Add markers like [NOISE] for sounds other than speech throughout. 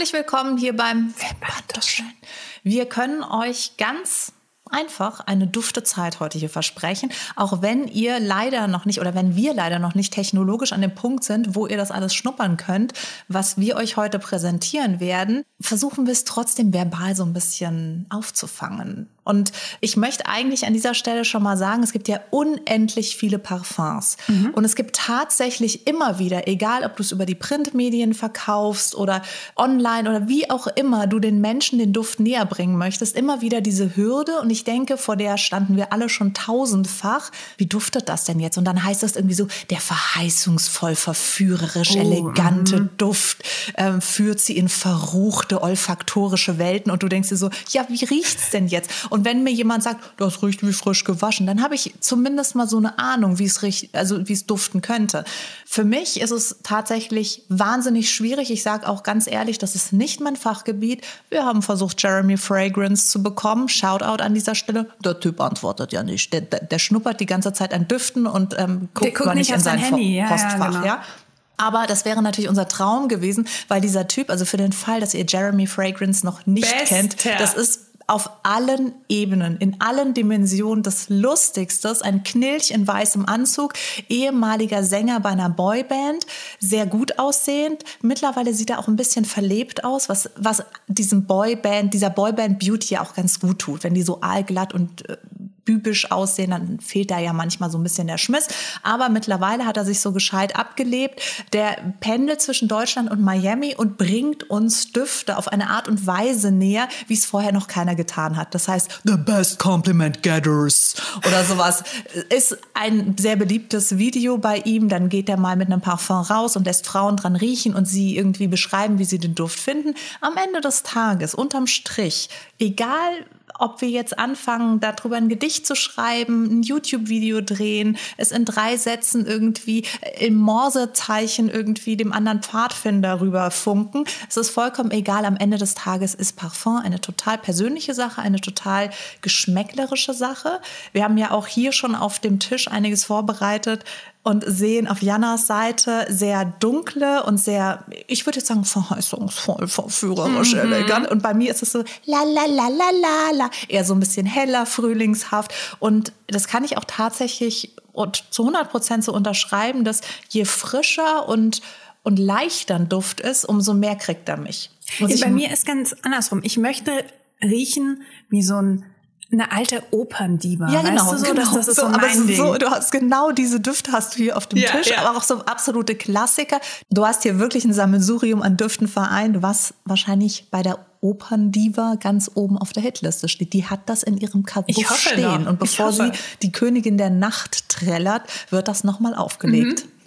Herzlich willkommen hier beim Wimpertuscheln. Wir können euch ganz einfach eine dufte Zeit heute hier versprechen, auch wenn ihr leider noch nicht oder wenn wir leider noch nicht technologisch an dem Punkt sind, wo ihr das alles schnuppern könnt, was wir euch heute präsentieren werden, versuchen wir es trotzdem verbal so ein bisschen aufzufangen. Und ich möchte eigentlich an dieser Stelle schon mal sagen, es gibt ja unendlich viele Parfums. Mhm. Und es gibt tatsächlich immer wieder, egal ob du es über die Printmedien verkaufst oder online oder wie auch immer du den Menschen den Duft näher bringen möchtest, immer wieder diese Hürde. Und ich denke, vor der standen wir alle schon tausendfach. Wie duftet das denn jetzt? Und dann heißt das irgendwie so, der verheißungsvoll, verführerisch, oh, elegante mm. Duft ähm, führt sie in verruchte olfaktorische Welten. Und du denkst dir so, ja, wie riecht's denn jetzt? Und wenn mir jemand sagt, das riecht wie frisch gewaschen, dann habe ich zumindest mal so eine Ahnung, wie es riecht, also wie es duften könnte. Für mich ist es tatsächlich wahnsinnig schwierig. Ich sage auch ganz ehrlich, das ist nicht mein Fachgebiet. Wir haben versucht, Jeremy Fragrance zu bekommen. Shoutout an dieser Stelle. Der Typ antwortet ja nicht. Der, der, der schnuppert die ganze Zeit an Düften und ähm, guckt, guckt nicht in sein Handy. Ja, Postfach. Ja, genau. ja. Aber das wäre natürlich unser Traum gewesen, weil dieser Typ, also für den Fall, dass ihr Jeremy Fragrance noch nicht Best, kennt, das ist auf allen Ebenen, in allen Dimensionen das Lustigste. Ein Knilch in weißem Anzug, ehemaliger Sänger bei einer Boyband, sehr gut aussehend. Mittlerweile sieht er auch ein bisschen verlebt aus, was, was diesem Boyband, dieser Boyband Beauty auch ganz gut tut, wenn die so aalglatt und äh, bübisch aussehen, dann fehlt da ja manchmal so ein bisschen der Schmiss. Aber mittlerweile hat er sich so gescheit abgelebt. Der pendelt zwischen Deutschland und Miami und bringt uns Düfte auf eine Art und Weise näher, wie es vorher noch keiner getan hat. Das heißt, The Best Compliment Getters oder sowas. Ist ein sehr beliebtes Video bei ihm. Dann geht er mal mit einem Parfum raus und lässt Frauen dran riechen und sie irgendwie beschreiben, wie sie den Duft finden. Am Ende des Tages, unterm Strich, egal ob wir jetzt anfangen, darüber ein Gedicht zu schreiben, ein YouTube-Video drehen, es in drei Sätzen irgendwie im Morsezeichen irgendwie dem anderen Pfadfinder rüber funken. Es ist vollkommen egal. Am Ende des Tages ist Parfum eine total persönliche Sache, eine total geschmäcklerische Sache. Wir haben ja auch hier schon auf dem Tisch einiges vorbereitet und sehen auf Jannas Seite sehr dunkle und sehr, ich würde jetzt sagen, verheißungsvoll, verführerisch, mhm. elegant. Und bei mir ist es so la la la la la la, eher so ein bisschen heller, frühlingshaft. Und das kann ich auch tatsächlich und zu 100 Prozent so unterschreiben, dass je frischer und und leichter ein Duft ist, umso mehr kriegt er mich. Ja, bei mir ist ganz andersrum. Ich möchte riechen wie so ein eine alte Operndiva. Ja, genau. Weißt du, so, genau. Das, ist so, so aber so, du hast genau diese Düfte hast du hier auf dem ja, Tisch, ja. aber auch so absolute Klassiker. Du hast hier wirklich ein Sammelsurium an Düften vereint, was wahrscheinlich bei der Operndiva ganz oben auf der Hitliste steht. Die hat das in ihrem Kabuff stehen. Doch. Und bevor sie die Königin der Nacht trällert, wird das nochmal aufgelegt. Mhm.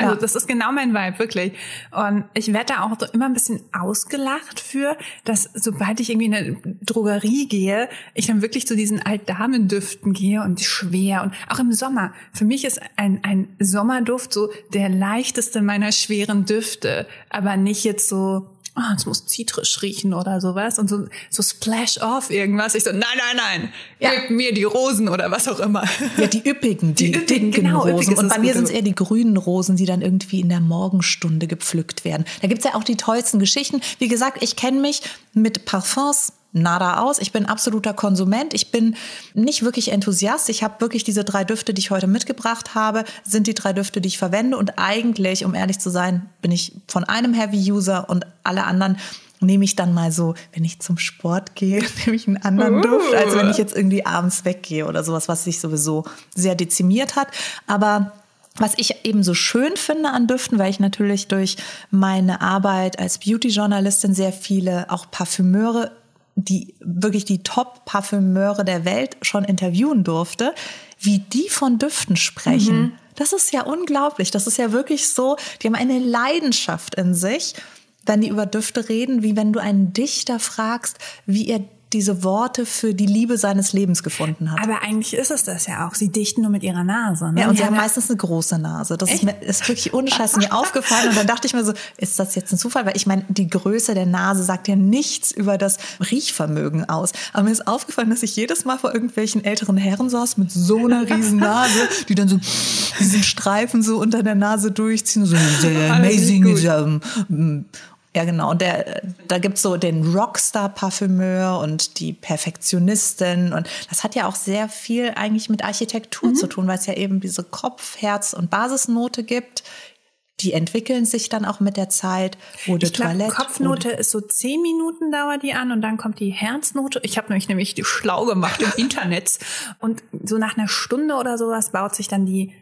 Also ja. das ist genau mein Vibe, wirklich. Und ich werde da auch immer ein bisschen ausgelacht für, dass sobald ich irgendwie in eine Drogerie gehe, ich dann wirklich zu diesen Altdamendüften gehe und schwer und auch im Sommer. Für mich ist ein, ein Sommerduft so der leichteste meiner schweren Düfte, aber nicht jetzt so oh, es muss zitrisch riechen oder sowas und so, so splash off irgendwas. Ich so, nein, nein, nein, ja. gib mir die Rosen oder was auch immer. Ja, die üppigen, die, die üppigen, dicken genau, Rosen. Und bei mir sind es eher die grünen Rosen, die dann irgendwie in der Morgenstunde gepflückt werden. Da gibt's ja auch die tollsten Geschichten. Wie gesagt, ich kenne mich mit Parfums nada aus. Ich bin absoluter Konsument. Ich bin nicht wirklich Enthusiast. Ich habe wirklich diese drei Düfte, die ich heute mitgebracht habe, sind die drei Düfte, die ich verwende. Und eigentlich, um ehrlich zu sein, bin ich von einem Heavy-User und alle anderen nehme ich dann mal so, wenn ich zum Sport gehe, [LAUGHS] nehme ich einen anderen uh. Duft, als wenn ich jetzt irgendwie abends weggehe oder sowas, was sich sowieso sehr dezimiert hat. Aber was ich eben so schön finde an Düften, weil ich natürlich durch meine Arbeit als Beauty-Journalistin sehr viele auch Parfümeure die wirklich die Top-Parfümeure der Welt schon interviewen durfte, wie die von Düften sprechen. Mhm. Das ist ja unglaublich. Das ist ja wirklich so, die haben eine Leidenschaft in sich, wenn die über Düfte reden, wie wenn du einen Dichter fragst, wie er diese Worte für die Liebe seines Lebens gefunden hat. Aber eigentlich ist es das ja auch. Sie dichten nur mit ihrer Nase. Ne? Ja, und sie haben meistens eine große Nase. Das ist, mir, ist wirklich ohne Scheiß mir [LAUGHS] aufgefallen. Und dann dachte ich mir so, ist das jetzt ein Zufall? Weil ich meine, die Größe der Nase sagt ja nichts über das Riechvermögen aus. Aber mir ist aufgefallen, dass ich jedes Mal vor irgendwelchen älteren Herren saß mit so einer riesen Nase, die dann so diesen Streifen so unter der Nase durchziehen. So, [LAUGHS] amazing. Ja, genau. Und der, da gibt's so den Rockstar-Parfümeur und die Perfektionistin. Und das hat ja auch sehr viel eigentlich mit Architektur mhm. zu tun, weil es ja eben diese Kopf-, Herz- und Basisnote gibt. Die entwickeln sich dann auch mit der Zeit. Oder ich glaube, Kopfnote ist so zehn Minuten dauert die an und dann kommt die Herznote. Ich habe nämlich nämlich die schlau gemacht im [LAUGHS] Internet und so nach einer Stunde oder sowas baut sich dann die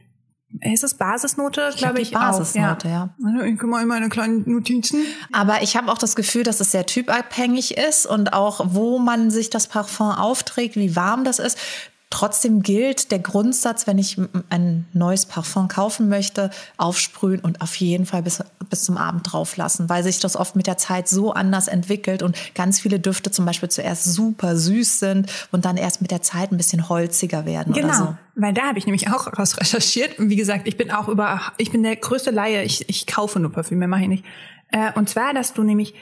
ist es Basisnote, glaube ich. Basisnote, ja. ja. Ich komme mal in meine kleinen Notizen. Aber ich habe auch das Gefühl, dass es sehr typabhängig ist und auch, wo man sich das Parfum aufträgt, wie warm das ist. Trotzdem gilt der Grundsatz, wenn ich ein neues Parfum kaufen möchte, aufsprühen und auf jeden Fall bis, bis zum Abend drauf lassen, weil sich das oft mit der Zeit so anders entwickelt und ganz viele Düfte zum Beispiel zuerst super süß sind und dann erst mit der Zeit ein bisschen holziger werden genau, oder so. Weil da habe ich nämlich auch was recherchiert. Und wie gesagt, ich bin auch über, ich bin der größte Laie, ich, ich kaufe nur Parfüme, mache ich nicht. Äh, und zwar, dass du nämlich,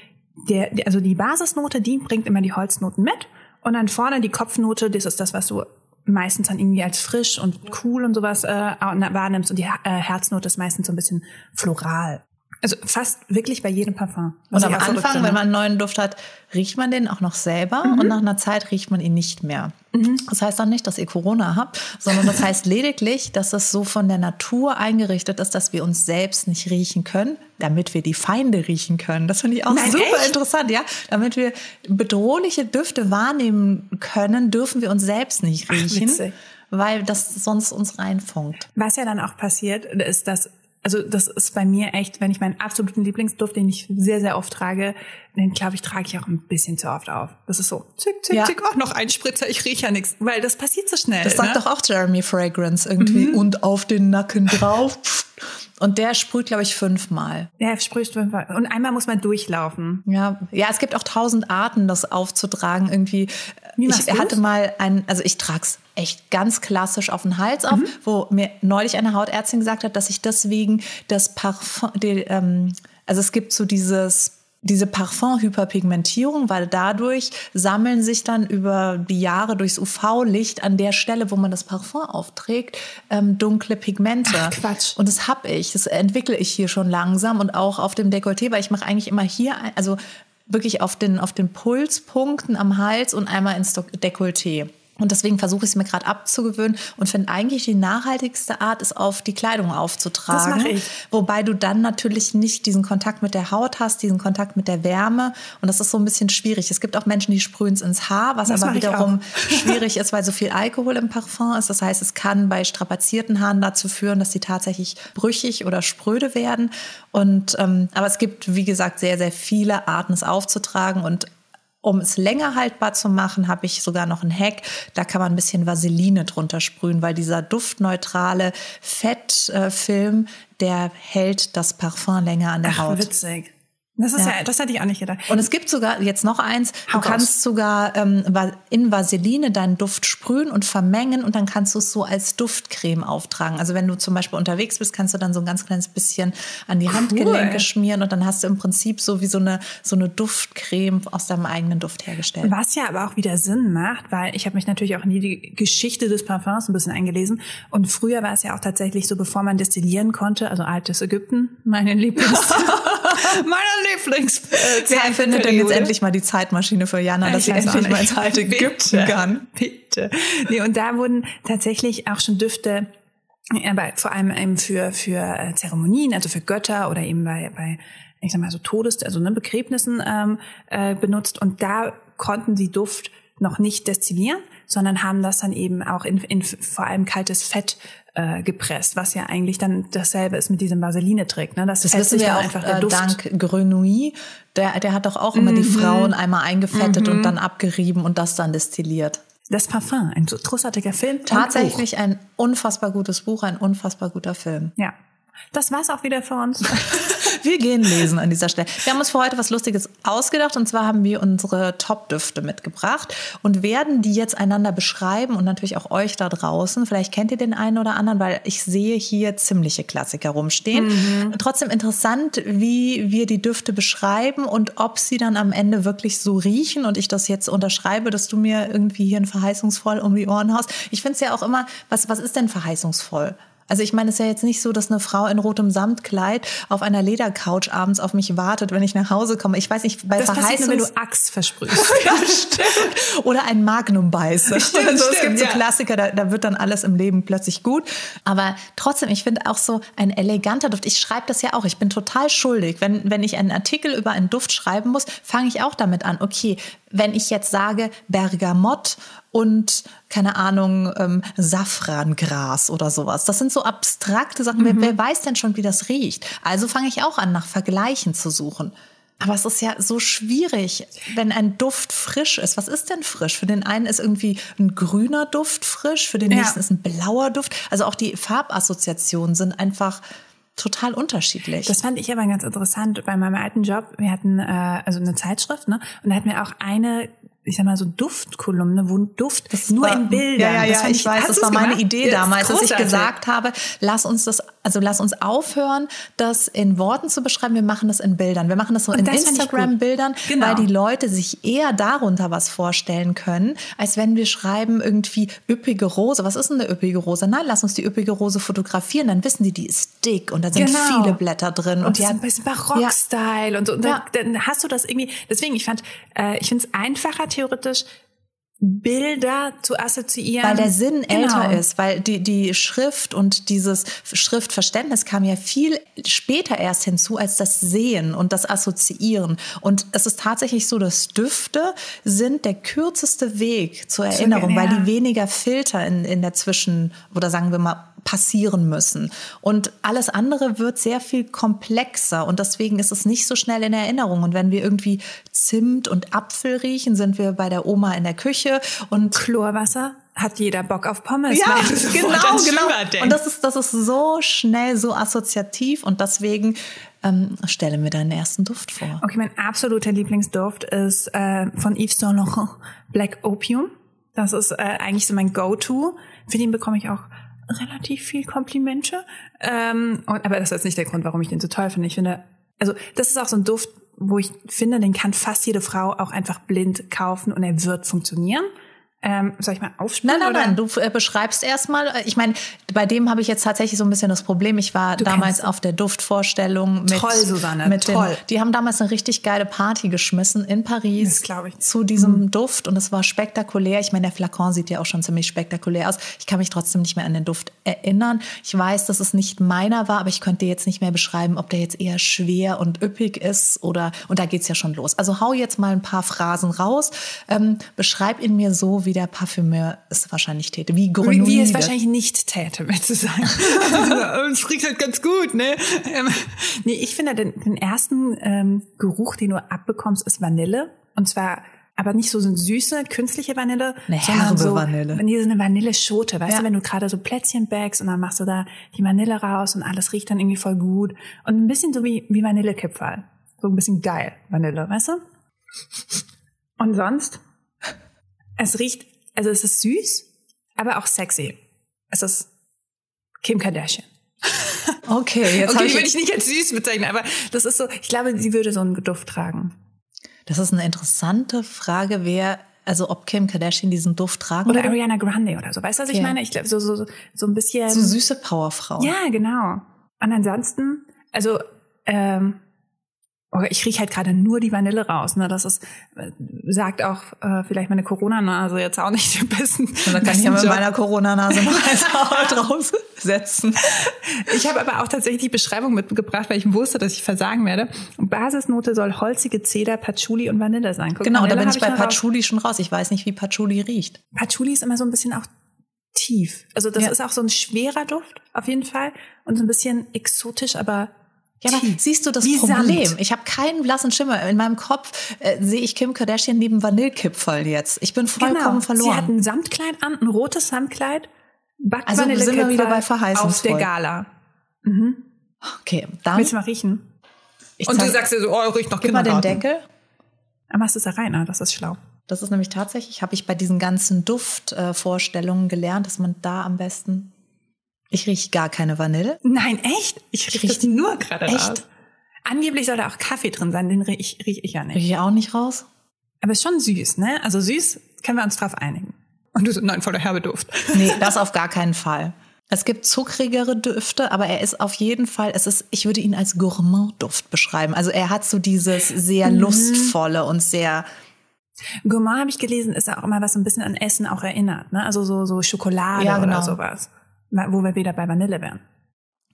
der, also die Basisnote, die bringt immer die Holznoten mit. Und dann vorne die Kopfnote, das ist das, was du meistens dann irgendwie als frisch und cool und sowas äh, wahrnimmst und die äh, Herznote ist meistens so ein bisschen floral. Also fast wirklich bei jedem Parfum. Und am Anfang, wenn man einen neuen Duft hat, riecht man den auch noch selber mhm. und nach einer Zeit riecht man ihn nicht mehr. Mhm. Das heißt auch nicht, dass ihr Corona habt, sondern das heißt [LAUGHS] lediglich, dass es so von der Natur eingerichtet ist, dass wir uns selbst nicht riechen können, damit wir die Feinde riechen können. Das finde ich auch Nein, super echt? interessant, ja. Damit wir bedrohliche Düfte wahrnehmen können, dürfen wir uns selbst nicht riechen. Ach, weil das sonst uns reinfunkt. Was ja dann auch passiert, ist, dass also das ist bei mir echt, wenn ich meinen absoluten Lieblingsduft, den ich sehr, sehr oft trage, den glaube ich, trage ich auch ein bisschen zu oft auf. Das ist so, zick, zick, ja. zick, auch noch ein Spritzer, ich rieche ja nichts, weil das passiert so schnell. Das sagt ne? doch auch Jeremy Fragrance irgendwie. Mhm. Und auf den Nacken drauf. Und der sprüht, glaube ich, fünfmal. Der sprüht fünfmal. Und einmal muss man durchlaufen. Ja, ja, es gibt auch tausend Arten, das aufzutragen. Irgendwie. Wie ich du's? hatte mal ein, also ich trag's echt ganz klassisch auf den Hals auf, mhm. wo mir neulich eine Hautärztin gesagt hat, dass ich deswegen das Parfum, die, ähm, also es gibt so dieses diese Parfumhyperpigmentierung, weil dadurch sammeln sich dann über die Jahre durchs UV-Licht an der Stelle, wo man das Parfum aufträgt, ähm, dunkle Pigmente. Ach, Quatsch. Und das habe ich, das entwickle ich hier schon langsam und auch auf dem Dekolleté, weil ich mache eigentlich immer hier, also wirklich auf den, auf den Pulspunkten am Hals und einmal ins Dekolleté. Und deswegen versuche ich es mir gerade abzugewöhnen und finde eigentlich die nachhaltigste Art, ist auf die Kleidung aufzutragen. Das mache ich. Wobei du dann natürlich nicht diesen Kontakt mit der Haut hast, diesen Kontakt mit der Wärme. Und das ist so ein bisschen schwierig. Es gibt auch Menschen, die sprühen es ins Haar, was das aber wiederum [LAUGHS] schwierig ist, weil so viel Alkohol im Parfum ist. Das heißt, es kann bei strapazierten Haaren dazu führen, dass sie tatsächlich brüchig oder spröde werden. Und ähm, aber es gibt, wie gesagt, sehr, sehr viele Arten, es aufzutragen. Und um es länger haltbar zu machen, habe ich sogar noch einen Hack. Da kann man ein bisschen Vaseline drunter sprühen, weil dieser duftneutrale Fettfilm, der hält das Parfum länger an der Ach, Haut. Witzig. Das ist ja. ja. das hätte ich auch nicht gedacht. Und es gibt sogar jetzt noch eins. Hau du kannst raus. sogar ähm, in Vaseline deinen Duft sprühen und vermengen und dann kannst du es so als Duftcreme auftragen. Also wenn du zum Beispiel unterwegs bist, kannst du dann so ein ganz kleines bisschen an die Handgelenke cool. schmieren und dann hast du im Prinzip so wie so eine so eine Duftcreme aus deinem eigenen Duft hergestellt. Was ja aber auch wieder Sinn macht, weil ich habe mich natürlich auch in die Geschichte des Parfums ein bisschen eingelesen und früher war es ja auch tatsächlich so, bevor man destillieren konnte, also altes Ägypten, meine Lieblings [LAUGHS] [LAUGHS] meiner Lieblings. Äh, Wer findet denn jetzt endlich mal die Zeitmaschine für Jana, dass sie endlich mal ins alte Ägypten kann? Bitte. Nee, und da wurden tatsächlich auch schon Düfte aber vor allem eben für, für äh, Zeremonien, also für Götter oder eben bei, bei ich sag mal so Todes, also ne, Begräbnissen ähm, äh, benutzt. Und da konnten sie Duft noch nicht destillieren, sondern haben das dann eben auch in, in vor allem kaltes Fett äh, gepresst, was ja eigentlich dann dasselbe ist mit diesem Vaseline-Trick. Ne? Das, das wissen wir auch einfach der äh, Duft. dank Grenouille. Der, der hat doch auch immer mhm. die Frauen einmal eingefettet mhm. und dann abgerieben und das dann destilliert. Das Parfum, ein so großartiger Film. Tatsächlich ein unfassbar gutes Buch, ein unfassbar guter Film. Ja, das war's auch wieder für uns. [LAUGHS] wir gehen lesen an dieser Stelle. Wir haben uns für heute was Lustiges ausgedacht und zwar haben wir unsere Top-Düfte mitgebracht und werden die jetzt einander beschreiben und natürlich auch euch da draußen. Vielleicht kennt ihr den einen oder anderen, weil ich sehe hier ziemliche Klassiker rumstehen. Mhm. Trotzdem interessant, wie wir die Düfte beschreiben und ob sie dann am Ende wirklich so riechen und ich das jetzt unterschreibe, dass du mir irgendwie hier ein verheißungsvoll um die Ohren haust. Ich finde es ja auch immer, was, was ist denn verheißungsvoll? Also ich meine, es ist ja jetzt nicht so, dass eine Frau in rotem Samtkleid auf einer Ledercouch abends auf mich wartet, wenn ich nach Hause komme. Ich weiß nicht, bei Das passiert Verheißungs... nur, wenn du Axt versprühst. [LAUGHS] ja, stimmt. Oder ein Magnum beiße. [LAUGHS] Stimmt, es stimmt, gibt so ja. Klassiker, da, da wird dann alles im Leben plötzlich gut. Aber trotzdem, ich finde auch so ein eleganter Duft. Ich schreibe das ja auch. Ich bin total schuldig. Wenn, wenn ich einen Artikel über einen Duft schreiben muss, fange ich auch damit an. Okay, wenn ich jetzt sage Bergamott und keine Ahnung, ähm, Safrangras oder sowas. Das sind so abstrakte Sachen. Wer, wer weiß denn schon, wie das riecht? Also fange ich auch an, nach Vergleichen zu suchen. Aber es ist ja so schwierig, wenn ein Duft frisch ist. Was ist denn frisch? Für den einen ist irgendwie ein grüner Duft frisch, für den Ja. nächsten ist ein blauer Duft. Also auch die Farbassoziationen sind einfach total unterschiedlich. Das fand ich aber ganz interessant bei meinem alten Job. Wir hatten äh, also eine Zeitschrift, ne? Und da hatten wir auch eine, ich sag mal so Duftkolumne, wo ein Duft nur war- in Bildern. Ja, ja, Das ja fand ich weiß, das war meine gemacht? Idee Ja, das damals, dass ich gesagt habe, lass uns das, also lass uns aufhören, das in Worten zu beschreiben. Wir machen das in Bildern. Wir machen das so Und in Instagram-Bildern. Genau. weil die Leute sich eher darunter was vorstellen können, als wenn wir schreiben irgendwie üppige Rose. Was ist denn eine üppige Rose? Nein, lass uns die üppige Rose fotografieren. Dann wissen die, die ist dick und da sind Genau. viele Blätter drin. Und, Und, die hat ein bisschen Barock-Style und so. Und Ja. dann, dann hast du das irgendwie, deswegen, ich fand, äh, ich finde es einfacher theoretisch, Bilder zu assoziieren. Weil der Sinn Genau. älter ist, weil die, die Schrift und dieses Schriftverständnis kam ja viel später erst hinzu als das Sehen und das Assoziieren. Und es ist tatsächlich so, dass Düfte sind der kürzeste Weg zur Erinnerung, weil ja. die weniger Filter in, in der Zwischen, oder sagen wir mal, passieren müssen. Und alles andere wird sehr viel komplexer und deswegen ist es nicht so schnell in Erinnerung. Und wenn wir irgendwie Zimt und Apfel riechen, sind wir bei der Oma in der Küche und Chlorwasser hat jeder Bock auf Pommes. ja, genau, genau. Und das ist, das ist so schnell, so assoziativ und deswegen ähm, stelle mir deinen ersten Duft vor. Okay, mein absoluter Lieblingsduft ist äh, von Yves Saint Laurent Black Opium. Das ist äh, eigentlich so mein Go-To. Für den bekomme ich auch relativ viel Komplimente. Ähm, und, aber das ist jetzt nicht der Grund, warum ich den so toll finde. Ich finde, also das ist auch so ein Duft, wo ich finde, den kann fast jede Frau auch einfach blind kaufen und er wird funktionieren. Ähm, soll ich mal aufspielen? Nein, nein, oder? nein, du äh, beschreibst erstmal. Ich meine, bei dem habe ich jetzt tatsächlich so ein bisschen das Problem. Ich war damals kennst- auf der Duftvorstellung mit, Toll, Susanne, mit toll. Den, die haben damals eine richtig geile Party geschmissen in Paris Das glaub ich. Mhm. zu diesem Duft und es war spektakulär. Ich meine, der Flakon sieht ja auch schon ziemlich spektakulär aus. Ich kann mich trotzdem nicht mehr an den Duft erinnern. Ich weiß, dass es nicht meiner war, aber ich könnte jetzt nicht mehr beschreiben, ob der jetzt eher schwer und üppig ist oder und da geht's ja schon los. Also hau jetzt mal ein paar Phrasen raus. Ähm, beschreib ihn mir so, wie der Parfümeur es wahrscheinlich täte. Wie Grenouille. Wie es wahrscheinlich nicht täte, [LAUGHS] mehr zu sagen. Es riecht halt ganz gut, ne? Ähm, nee, ich finde, den, den ersten ähm, Geruch, den du abbekommst, ist Vanille. Und zwar aber nicht so eine süße, künstliche Vanille, Eine sondern herbe so, Vanille. Nee, so eine Vanilleschote. Weißt Ja. du, wenn du gerade so Plätzchen backst und dann machst du da die Vanille raus und alles riecht dann irgendwie voll gut. Und ein bisschen so wie, wie Vanillekipferl. So ein bisschen geil, Vanille, weißt du? Und sonst? Es riecht, also es ist süß, aber auch sexy. Es ist Kim Kardashian. [LAUGHS] Okay, jetzt okay, die würde ich, ich nicht als süß bezeichnen, aber das ist so, ich glaube, sie würde so einen Duft tragen. Das ist eine interessante Frage, wer, also ob Kim Kardashian diesen Duft tragen Oder würde. Ariana Grande oder so. Weißt du, was ich Okay. meine? Ich glaube, so, so, so ein bisschen. So süße Powerfrau. ja, genau. Und ansonsten, also, ähm, oh, ich rieche halt gerade nur die Vanille raus. Ne? Das ist, äh, sagt auch äh, vielleicht meine Corona-Nase jetzt auch nicht den besten. Und dann kann ich ja mit Job. meiner Corona-Nase noch eins draufsetzen. Ich habe aber auch tatsächlich die Beschreibung mitgebracht, weil ich wusste, dass ich versagen werde. Basisnote soll holzige Zeder, Patchouli und Vanille sein. Guck, Genau, da Vanille bin habe ich bei raus. Patchouli schon raus. Ich weiß nicht, wie Patchouli riecht. Patchouli ist immer so ein bisschen auch tief. Also das Ja. ist auch so ein schwerer Duft auf jeden Fall und so ein bisschen exotisch, aber Ja, aber siehst du das Wie Problem? Sand. Ich habe keinen blassen Schimmer. In meinem Kopf äh, sehe ich Kim Kardashian neben Vanillekipferl jetzt. Ich bin vollkommen Genau. Sie verloren. hat ein Samtkleid an, ein rotes Samtkleid, backt Also sind wir wieder bei auf der Gala. okay, dann Willst du mal riechen? ich Und du sagst dir so, oh, riecht noch gib mal den. Deckel. Dann machst du es da rein, ah, das ist schlau. Das ist nämlich tatsächlich, habe ich bei diesen ganzen Duftvorstellungen äh, gelernt, dass man da am besten. Ich rieche gar keine Vanille. Nein, echt? Ich rieche das nur gerade Echt? raus. Angeblich soll da auch Kaffee drin sein, den riech, riech ich ja nicht. Rieche ich auch nicht raus. Aber ist schon süß, ne? Also süß können wir uns drauf einigen. Und du so, nein, voller Herbeduft. [LAUGHS] Nee, das auf gar keinen Fall. Es gibt zuckrigere Düfte, aber er ist auf jeden Fall, es ist, ich würde ihn als Gourmand-Duft beschreiben. Also er hat so dieses sehr mhm. lustvolle und sehr Gourmand habe ich gelesen, ist auch immer was so ein bisschen an Essen auch erinnert, ne? Also so, so Schokolade ja, genau. oder sowas. Wo wir wieder bei Vanille wären.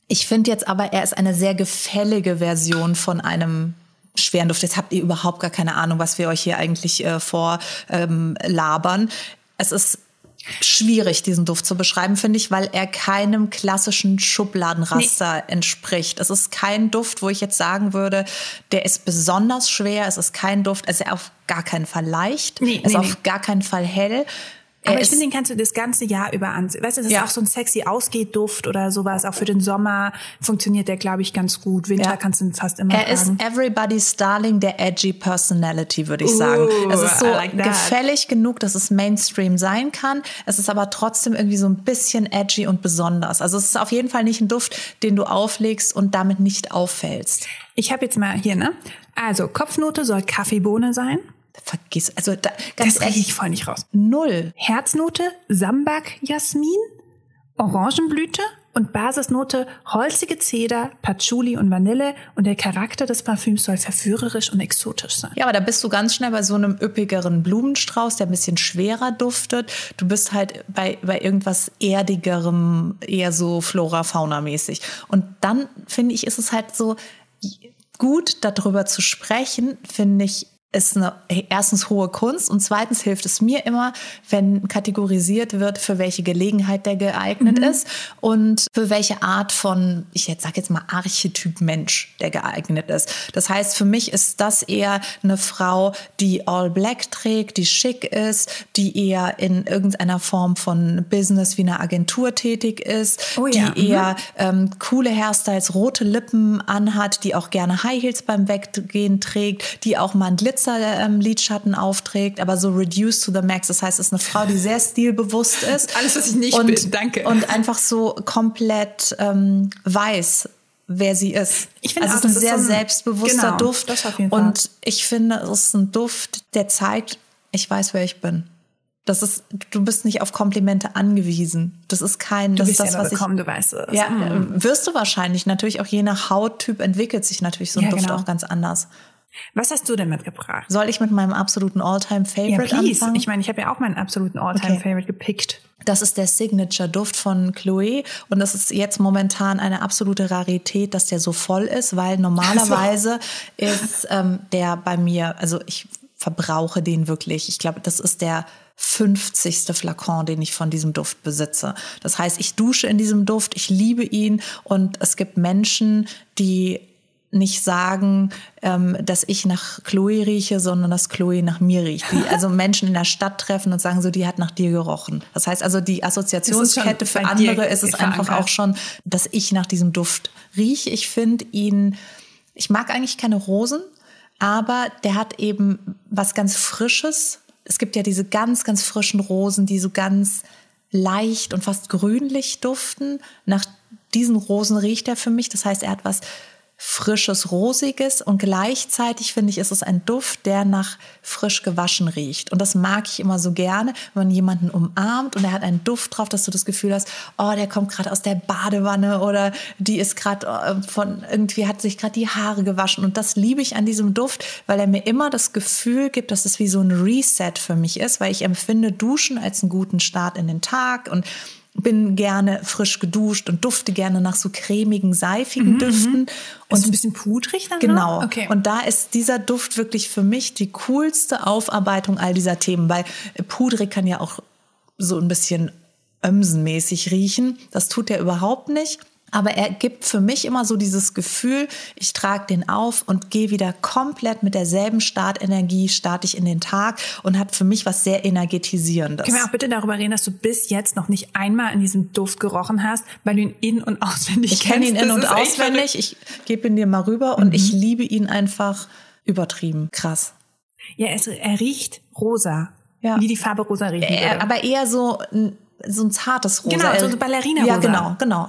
Ich finde jetzt aber, er ist eine sehr gefällige Version von einem schweren Duft. Jetzt habt ihr überhaupt gar keine Ahnung, was wir euch hier eigentlich äh, vorlabern. Ähm, es ist schwierig, diesen Duft zu beschreiben, finde ich, weil er keinem klassischen Schubladenraster nee. entspricht. Es ist kein Duft, wo ich jetzt sagen würde, der ist besonders schwer. Es ist kein Duft, also auf gar keinen Fall leicht. Nee, es ist nee, auf gar keinen Fall hell. Aber ich finde, den kannst du das ganze Jahr über ansehen. Weißt du, das ja. ist auch so ein sexy Ausgehduft oder sowas. Auch für den Sommer funktioniert der, glaube ich, ganz gut. Winter ja. kannst du ihn fast immer Er tragen. ist everybody's darling der edgy Personality, würde ich sagen. Ooh, es ist so like gefällig genug, dass es Mainstream sein kann. Es ist aber trotzdem irgendwie so ein bisschen edgy und besonders. Also es ist auf jeden Fall nicht ein Duft, den du auflegst und damit nicht auffällst. Ich habe jetzt mal hier, ne? Also Kopfnote soll Kaffeebohne sein. Vergiss, also da, ganz das ehrlich, ich voll nicht raus. Null. Herznote Sambak Jasmin, Orangenblüte und Basisnote holzige Zeder, Patchouli und Vanille und der Charakter des Parfüms soll verführerisch und exotisch sein. Ja, aber da bist du ganz schnell bei so einem üppigeren Blumenstrauß, der ein bisschen schwerer duftet. Du bist halt bei, bei irgendwas erdigerem, eher so Flora-Fauna-mäßig. Und dann finde ich, ist es halt so gut darüber zu sprechen, finde ich ist eine erstens hohe Kunst und zweitens hilft es mir immer, wenn kategorisiert wird, für welche Gelegenheit der geeignet mhm. ist und für welche Art von, ich jetzt sag jetzt mal Archetyp Mensch der geeignet ist. Das heißt, für mich ist das eher eine Frau, die all black trägt, die schick ist, die eher in irgendeiner Form von Business wie einer Agentur tätig ist, oh ja. die eher mhm. ähm, coole Hairstyles, rote Lippen anhat, die auch gerne High Heels beim Weggehen trägt, die auch mal ein Glitzer Glitzer-Lidschatten ähm, aufträgt, aber so reduced to the max. Das heißt, es ist eine Frau, die sehr stilbewusst [LAUGHS] ist. Alles, was ich nicht und, bin, danke. Und einfach so komplett ähm, weiß, wer sie ist. Ich finde, also es ist ein sehr so ein, selbstbewusster genau, Duft. Das auf jeden Fall. Und ich finde, es ist ein Duft, der zeigt, ich weiß, wer ich bin. Das ist, du bist nicht auf Komplimente angewiesen. Das ist kein, du das ist das, was bekommen, ich, du weißt es. Ja, mm. wirst du wahrscheinlich. Natürlich auch je nach Hauttyp entwickelt sich natürlich so ein ja, Duft genau. auch ganz anders. Was hast du denn mitgebracht? Soll ich mit meinem absoluten All-Time-Favorite ja, anfangen? Ich meine, ich habe ja auch meinen absoluten All-Time-Favorite okay. gepickt. Das ist der Signature-Duft von Chloe und das ist jetzt momentan eine absolute Rarität, dass der so voll ist, weil normalerweise so. ist ähm, der bei mir, also ich verbrauche den wirklich. Ich glaube, das ist der 50. Flakon, den ich von diesem Duft besitze. Das heißt, ich dusche in diesem Duft, ich liebe ihn und es gibt Menschen, die nicht sagen, ähm, dass ich nach Chloe rieche, sondern dass Chloe nach mir riecht. Die also [LAUGHS] Menschen in der Stadt treffen und sagen so, die hat nach dir gerochen. Das heißt also, die Assoziationskette für andere ist es einfach auch schon, dass ich nach diesem Duft rieche. Ich finde ihn, ich mag eigentlich keine Rosen, aber der hat eben was ganz Frisches. Es gibt ja diese ganz, ganz frischen Rosen, die so ganz leicht und fast grünlich duften. Nach diesen Rosen riecht er für mich. Das heißt, er hat was frisches, rosiges und gleichzeitig finde ich, ist es ein Duft, der nach frisch gewaschen riecht. Und das mag ich immer so gerne, wenn man jemanden umarmt und er hat einen Duft drauf, dass du das Gefühl hast, oh, der kommt gerade aus der Badewanne oder die ist gerade äh, von irgendwie hat sich gerade die Haare gewaschen. Und das liebe ich an diesem Duft, weil er mir immer das Gefühl gibt, dass es wie so ein Reset für mich ist, weil ich empfinde Duschen als einen guten Start in den Tag und bin gerne frisch geduscht und dufte gerne nach so cremigen, seifigen mhm, Düften. Mhm. Und ist ein bisschen pudrig dann? Genau. Okay. Und da ist dieser Duft wirklich für mich die coolste Aufarbeitung all dieser Themen, weil pudrig kann ja auch so ein bisschen ömsenmäßig riechen. Das tut er überhaupt nicht. Aber er gibt für mich immer so dieses Gefühl, ich trage den auf und gehe wieder komplett mit derselben Startenergie, starte ich in den Tag und hat für mich was sehr energetisierendes. Können wir auch bitte darüber reden, dass du bis jetzt noch nicht einmal in diesem Duft gerochen hast, weil du ihn in- und auswendig ich kennst? Ich kenne ihn in- und auswendig. Ich gebe ihn dir mal rüber und mhm. ich liebe ihn einfach übertrieben. Krass. Ja, es, er riecht rosa. Ja. Wie die Farbe rosa riecht. aber eher so, so ein zartes Rosa. Genau, so ein Ballerina-Rosa. Ja, genau, genau.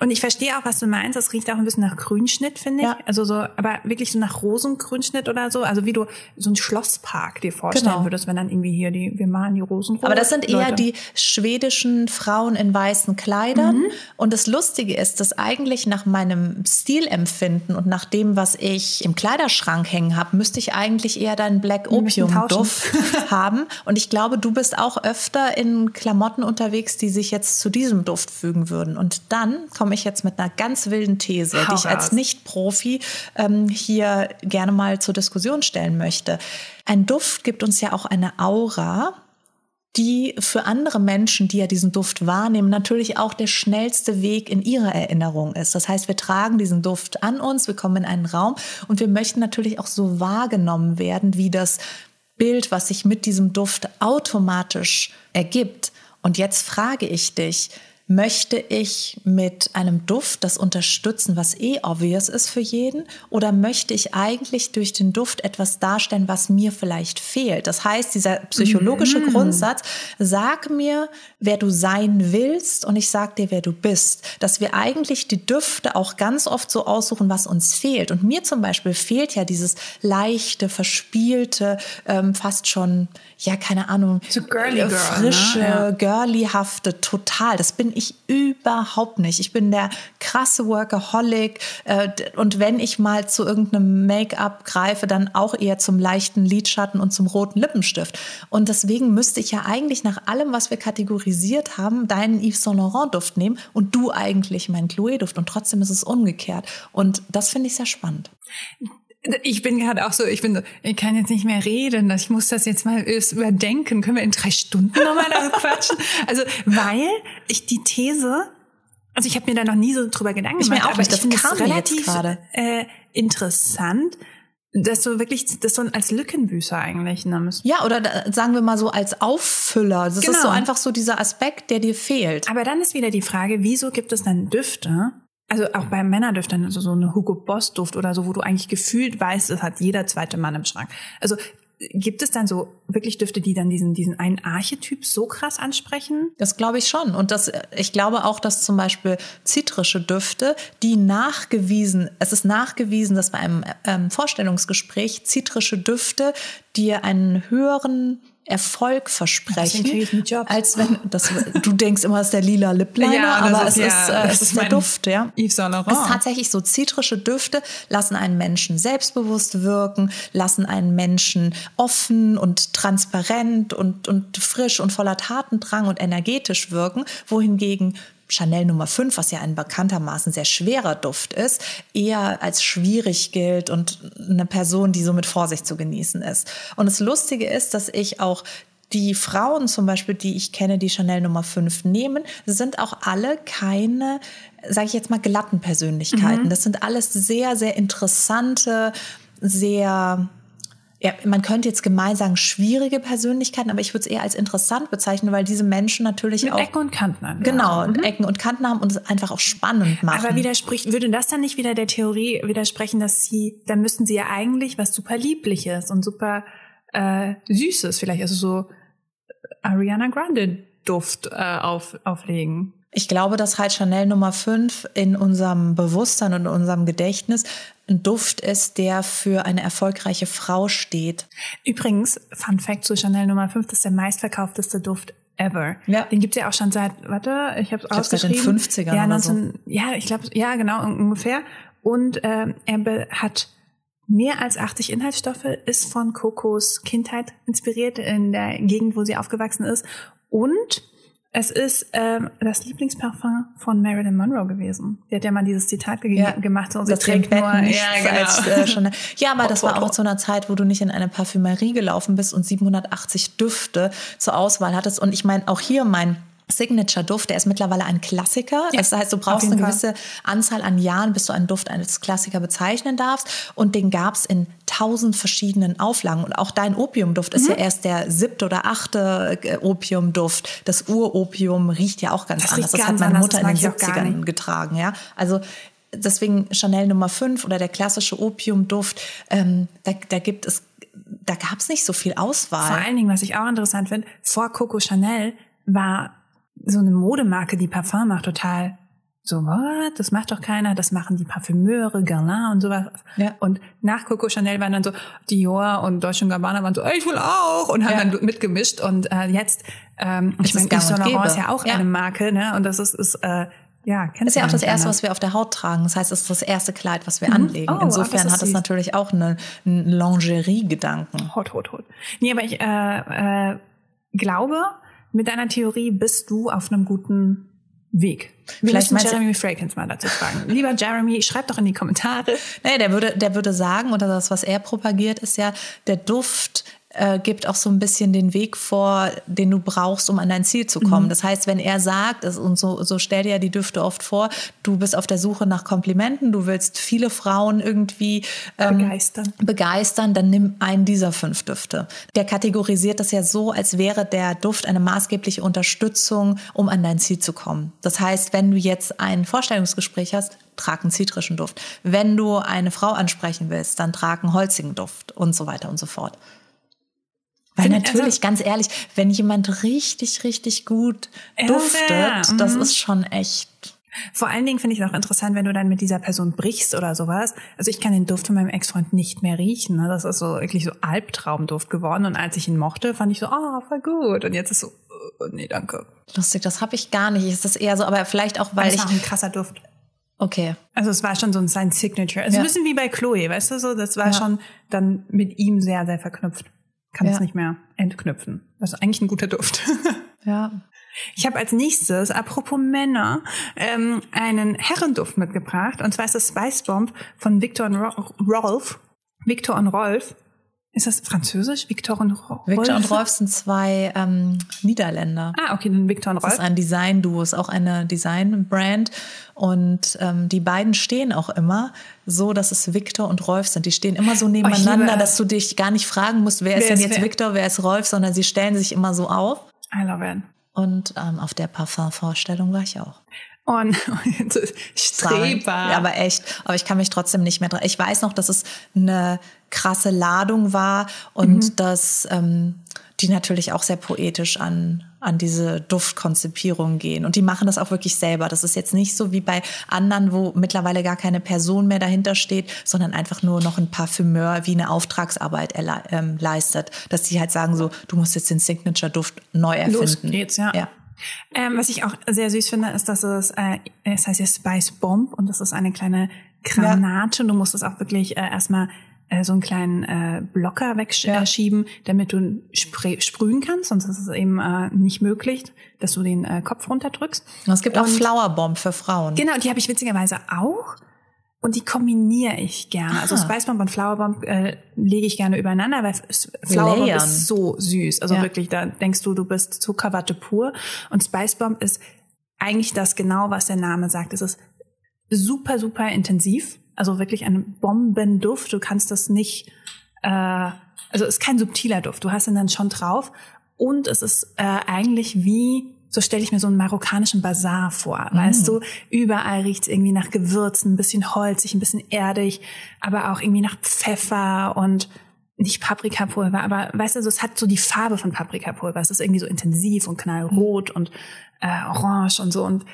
Und ich verstehe auch, was du meinst. Das riecht auch ein bisschen nach Grünschnitt, finde ich. Ja. Also so, aber wirklich so nach Rosengrünschnitt oder so. Also wie du so einen Schlosspark dir vorstellen Genau. würdest, wenn dann irgendwie hier die, wir malen die Rosen rot. Aber das sind eher Leute. die schwedischen Frauen in weißen Kleidern. Mhm. Und das Lustige ist, dass eigentlich nach meinem Stilempfinden und nach dem, was ich im Kleiderschrank hängen habe, müsste ich eigentlich eher deinen Black Opium Duft [LAUGHS] haben. Und ich glaube, du bist auch öfter in Klamotten unterwegs, die sich jetzt zu diesem Duft fügen würden. Und dann komme ich jetzt mit einer ganz wilden These, Hau die ich als raus. Nicht-Profi ähm, hier gerne mal zur Diskussion stellen möchte. Ein Duft gibt uns ja auch eine Aura, die für andere Menschen, die ja diesen Duft wahrnehmen, natürlich auch der schnellste Weg in ihre Erinnerung ist. Das heißt, wir tragen diesen Duft an uns, wir kommen in einen Raum und wir möchten natürlich auch so wahrgenommen werden, wie das Bild, was sich mit diesem Duft automatisch ergibt. Und jetzt frage ich dich, Möchte ich mit einem Duft das unterstützen, was eh obvious ist für jeden? Oder möchte ich eigentlich durch den Duft etwas darstellen, was mir vielleicht fehlt? Das heißt, dieser psychologische Grundsatz, sag mir, wer du sein willst und ich sag dir, wer du bist. Dass wir eigentlich die Düfte auch ganz oft so aussuchen, was uns fehlt. Und mir zum Beispiel fehlt ja dieses leichte, verspielte, ähm, fast schon, ja, keine Ahnung, So girly girl, frische, ne? Ja. girlyhafte, total. Das bin ich überhaupt nicht. Ich bin der krasse Workaholic äh, und wenn ich mal zu irgendeinem Make-up greife, dann auch eher zum leichten Lidschatten und zum roten Lippenstift. Und deswegen müsste ich ja eigentlich nach allem, was wir kategorisiert haben, deinen Yves Saint Laurent Duft nehmen und du eigentlich meinen Chloé Duft und trotzdem ist es umgekehrt. Und das finde ich sehr spannend. Ich bin gerade auch so, ich bin so, ich kann jetzt nicht mehr reden, ich muss das jetzt mal überdenken. Können wir in drei Stunden nochmal da quatschen? Also, weil ich die These, also ich habe mir da noch nie so drüber Gedanken Ich mir gemacht, auch aber nicht, ich das kam relativ gerade. äh, interessant, dass du wirklich das so als Lückenbüßer eigentlich nimmst. Ja, oder da, sagen wir mal so als Auffüller. Das ist Genau. so einfach so dieser Aspekt, der dir fehlt. Aber dann ist wieder die Frage, wieso gibt es dann Düfte? Also auch bei Männerdüftern, also so eine Hugo Boss Duft oder so, wo du eigentlich gefühlt weißt, es hat jeder zweite Mann im Schrank. Also gibt es dann so wirklich Düfte, die dann diesen, diesen einen Archetyp so krass ansprechen? Das glaube ich schon. Und das, ich glaube auch, dass zum Beispiel zitrische Düfte, die nachgewiesen, es ist nachgewiesen, dass bei einem ähm, Vorstellungsgespräch zitrische Düfte dir einen höheren Erfolg versprechen, als wenn das, du denkst immer, es ist der lila Lip-Liner, Ja, aber ist es ja- ist, äh, es ist der Duft, ja. Yves Saint Laurent. Es ist tatsächlich so, zitrische Düfte lassen einen Menschen selbstbewusst wirken, lassen einen Menschen offen und transparent und, und frisch und voller Tatendrang und energetisch wirken, wohingegen Chanel Nummer 5, was ja ein bekanntermaßen sehr schwerer Duft ist, eher als schwierig gilt und eine Person, die so mit Vorsicht zu genießen ist. Und das Lustige ist, dass ich auch die Frauen zum Beispiel, die ich kenne, die Chanel Nummer 5 nehmen, sind auch alle keine, sage ich jetzt mal, glatten Persönlichkeiten. Das sind alles sehr, sehr interessante, sehr, ja, man könnte jetzt gemein sagen, schwierige Persönlichkeiten, aber ich würde es eher als interessant bezeichnen, weil diese Menschen natürlich Mit auch Ecken und Kanten. an, genau Ja. Ecken und Kanten haben und es einfach auch spannend machen. Aber widerspricht, würde das dann nicht wieder der Theorie widersprechen, dass sie, dann müssten sie ja eigentlich was super Liebliches und super äh, Süßes, vielleicht also so Ariana Grande Duft äh, auf, auflegen. Ich glaube, dass halt Chanel Nummer 5 in unserem Bewusstsein und in unserem Gedächtnis ein Duft ist, der für eine erfolgreiche Frau steht. Übrigens, Fun Fact zu Chanel Nummer 5, das ist der meistverkaufteste Duft ever. Ja. Den gibt's ja auch schon seit, warte, ich habe es glaub, seit den ausgeschrieben. 50ern ja, oder so. 19, ja, ich glaube, ja, genau, ungefähr. Und ähm, er hat mehr als 80 Inhaltsstoffe, ist von Kokos Kindheit inspiriert in der Gegend, wo sie aufgewachsen ist. Und es ist ähm, das Lieblingsparfum von Marilyn Monroe gewesen. Die hat ja mal dieses Zitat ge Ja. gemacht. So, sie Das trägt trägt nur, ja, genau. als äh, Chanel. Ja, [LAUGHS] aber das Oh, war oh, auch oh. zu einer Zeit, wo du nicht in eine Parfümerie gelaufen bist und 780 Düfte zur Auswahl hattest. Und ich meine, auch hier mein Signature-Duft, der ist mittlerweile ein Klassiker. Ja, das heißt, du brauchst eine Fall. gewisse Anzahl an Jahren, bis du einen Duft als Klassiker bezeichnen darfst. Und den gab's in tausend verschiedenen Auflagen. Und auch dein Opiumduft ist ja Mhm. erst der siebte oder achte äh, Opiumduft. Das Uropium riecht ja auch ganz Das anders. Das hat ganz meine anders, Mutter in den mag ich auch gar 70ern nicht. getragen, ja. Also deswegen Chanel Nummer 5 oder der klassische Opiumduft, ähm, da, da gibt es, da gab es nicht so viel Vor Auswahl. allen Dingen, was ich auch interessant finde, vor Coco Chanel war so eine Modemarke, die Parfum macht, total So, what? Das macht doch keiner. Das machen die Parfümeure, Guerlain und sowas. Ja. Und nach Coco Chanel waren dann so Dior und Deutsche Gabbana waren so, ey, ich will auch und haben Ja. dann mitgemischt. Und äh, jetzt, ähm, ich meine, Yves Saint und Laurent ist ja auch Ja. eine Marke, ne? Und das ist, ist äh, ja, kennt Das ist ja auch das erste, was wir auf der Haut tragen. Das heißt, es ist das erste Kleid, was wir anlegen. Oh, Insofern das hat es süß. natürlich auch eine, einen Lingerie-Gedanken. Hot, hot, hot. Nee, aber ich äh, äh, glaube, mit deiner Theorie bist du auf einem guten Weg. Wir Vielleicht müssen du- Jeremy Frakens mal dazu fragen. [LAUGHS] Lieber Jeremy, schreib doch in die Kommentare. Nee, der würde, der würde sagen, oder das, was er propagiert, ist ja, der Duft äh, gibt auch so ein bisschen den Weg vor, den du brauchst, um an dein Ziel zu kommen. Das heißt, wenn er sagt, es- und so, so stell dir ja die Düfte oft vor, du bist auf der Suche nach Komplimenten, du willst viele Frauen irgendwie ähm, Begeistern. begeistern, dann nimm einen dieser fünf Düfte. Der kategorisiert das ja so, als wäre der Duft eine maßgebliche Unterstützung, um an dein Ziel zu kommen. Das heißt, wenn du jetzt ein Vorstellungsgespräch hast, trag einen zitrischen Duft. Wenn du eine Frau ansprechen willst, dann trag einen holzigen Duft und so weiter und so fort. Weil natürlich, also- ganz ehrlich, wenn jemand richtig, richtig gut duftet, ja, das mhm. ist schon echt. Vor allen Dingen finde ich es auch interessant, wenn du dann mit dieser Person brichst oder sowas. Also ich kann den Duft von meinem Ex-Freund nicht mehr riechen. Ne? Das ist so wirklich so Albtraumduft geworden. Und als ich ihn mochte, fand ich so, ah, voll gut. Und jetzt ist so, äh, nee, danke. Lustig, das habe ich gar nicht. Ist das eher so, aber vielleicht auch, Weil es ich. war ein krasser Duft. Okay. Also es war schon so ein sein Signature. Also Ja. ein bisschen wie bei Chloe, weißt du so? Das war Ja. schon dann mit ihm sehr, sehr verknüpft. Kann es Ja. nicht mehr entknüpfen. Das ist eigentlich ein guter Duft. [LAUGHS] Ja. Ich habe als nächstes, apropos Männer, ähm, einen Herrenduft mitgebracht. Und zwar ist das Spice Bomb von Victor und Ro Rolf. Victor und Rolf. Ist das französisch? Victor und Rolf? Victor und Rolf sind zwei ähm, Niederländer. Ah, okay, dann Victor und Das Rolf. ist ein Design-Duo, ist auch eine Design-Brand. Und ähm, die beiden stehen auch immer so, dass es Victor und Rolf sind. Die stehen immer so nebeneinander, liebe es. dass du dich gar nicht fragen musst, wer, ist Wer denn ist jetzt wer? Victor, wer ist Rolf, sondern sie stellen sich immer so auf. I love it. Und ähm, auf der Parfum-Vorstellung war ich auch. Und [LAUGHS] so Sorry. Streber. Ja, aber echt. Aber ich kann mich trotzdem nicht mehr dran. Ich weiß noch, dass es eine krasse Ladung war und Mhm. dass ähm, die natürlich auch sehr poetisch an, an diese Duftkonzipierung gehen. Und die machen das auch wirklich selber. Das ist jetzt nicht so wie bei anderen, wo mittlerweile gar keine Person mehr dahinter steht, sondern einfach nur noch ein Parfümeur wie eine Auftragsarbeit ähm, leistet. Dass die halt sagen so, du musst jetzt den Signature-Duft neu erfinden. Los geht's, ja. ja. Ähm, was ich auch sehr süß finde, ist, dass es, äh, es heißt ja Spice Bomb und das ist eine kleine Granate. Du musst es auch wirklich äh, erstmal äh, so einen kleinen äh, Blocker wegschieben, damit du sprühen kannst, sonst ist es eben äh, nicht möglich, dass du den äh, Kopf runterdrückst. Und es gibt auch Und- Flower Bomb für Frauen. Genau, die habe ich witzigerweise auch. Und die kombiniere ich gerne. Also Ah. Spice Bomb und Flower Bomb äh, lege ich gerne übereinander, weil S- Flower Bomb Layern. ist so süß. Also Ja. wirklich, da denkst du, du bist Zuckerwatte pur. Und Spice Bomb ist eigentlich das genau, was der Name sagt. Es ist super, super intensiv. Also wirklich ein Bombenduft. Du kannst das nicht, äh, also es ist kein subtiler Duft. Du hast ihn dann schon drauf. Und es ist äh, eigentlich wie, so stelle ich mir so einen marokkanischen Bazar vor. Weißt du, überall riecht es irgendwie nach Gewürzen, ein bisschen holzig, ein bisschen erdig, aber auch irgendwie nach Pfeffer und nicht Paprikapulver, aber weißt du, so, es hat so die Farbe von Paprikapulver. Es ist irgendwie so intensiv und knallrot und äh, orange und so und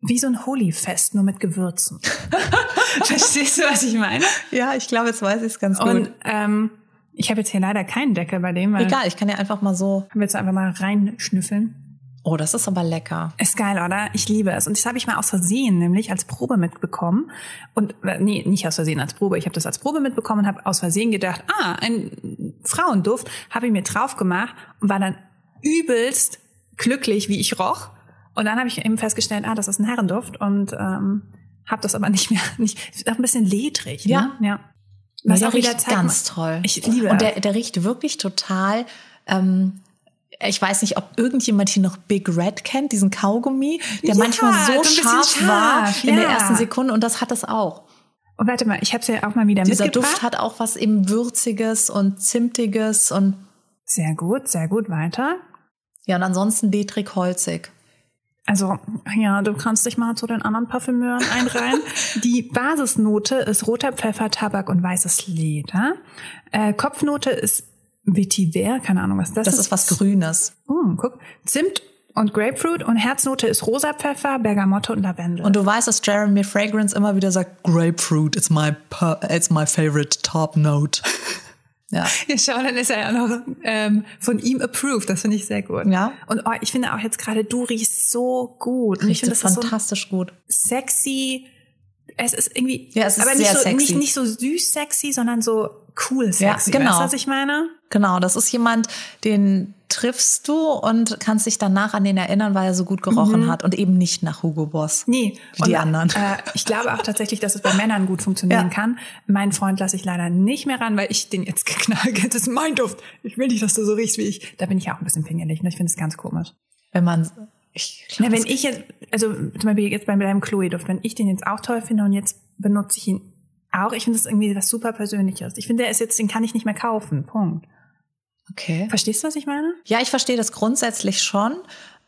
wie so ein Holy-Fest, nur mit Gewürzen. [LAUGHS] Verstehst du, was ich meine? Ja, ich glaube, jetzt weiß ich es ganz Und ähm, ich habe jetzt hier leider keinen Deckel bei dem, weil Egal, ich kann ja einfach mal so. wir jetzt einfach mal reinschnüffeln. Oh, das ist aber lecker. Ist geil, oder? Ich liebe es. Und das habe ich mal aus Versehen nämlich als Probe mitbekommen. Und äh, nee, nicht aus Versehen als Probe. Ich habe das als Probe mitbekommen und habe aus Versehen gedacht, ah, ein Frauenduft, habe ich mir drauf gemacht und war dann übelst glücklich, wie ich roch. Und dann habe ich eben festgestellt, ah, das ist ein Herrenduft und ähm, habe das aber nicht mehr, [LAUGHS] nicht, ist auch ein bisschen ledrig. Ja. ne? ja. Was der auch wieder riecht zeigt, ganz toll. Ich liebe Und der, der riecht wirklich total. Ähm, ich weiß nicht, ob irgendjemand hier noch Big Red kennt, diesen Kaugummi, der Ja, manchmal so so ein bisschen scharf, war scharf, in der ja. ersten Sekunde und das hat es auch. Und warte mal, ich habe es ja auch mal wieder Dieser mitgebracht. Duft hat auch was eben würziges und zimtiges und Sehr gut, sehr gut, weiter. ja und ansonsten ledrig holzig. Also, ja, du kannst dich mal zu den anderen Parfümeuren einreihen. [LAUGHS] Die Basisnote ist roter Pfeffer, Tabak und weißes Leder. Äh, Kopfnote ist Vetiver, keine Ahnung, was das, Das ist was Grünes. Oh, guck. Zimt, und Grapefruit und Herznote ist rosa Pfeffer, Bergamotte und Lavendel. Und du weißt, dass Jeremy Fragrance immer wieder sagt, Grapefruit, it's my, it's my favorite top note. [LAUGHS] Ja. ja, schau, dann ist er ja noch ähm, von ihm approved. Das finde ich sehr gut. Ja. Und oh, ich finde auch jetzt gerade, du riechst so gut. Und ich finde das fantastisch so gut. Sexy. Es ist irgendwie, ja, es ist aber nicht, so, sexy. Nicht, nicht so süß sexy, sondern so cool sexy. Ja, genau. Weißt du, was ich meine? Genau, das ist jemand, den triffst du und kannst dich danach an den erinnern, weil er so gut gerochen Mhm. hat und eben nicht nach Hugo Boss. Nee. Wie die anderen. Äh, ich glaube auch tatsächlich, dass es bei Männern gut funktionieren Ja. kann. Mein Freund lasse ich leider nicht mehr ran, weil ich den jetzt [LAUGHS] geknallt Das ist mein Duft. Ich will nicht, dass du so riechst wie ich. Da bin ich ja auch ein bisschen pingelig. Ne? Ich finde es ganz komisch. Wenn man, ich Na, glaub, wenn das- ich jetzt, also zum Beispiel jetzt bei deinem Chloe-Duft, wenn ich den jetzt auch toll finde und jetzt benutze ich ihn auch, ich finde das irgendwie was super Persönliches. Ich finde, der ist jetzt, den kann ich nicht mehr kaufen. Punkt. okay. Verstehst du, was ich meine? Ja, ich verstehe das grundsätzlich schon,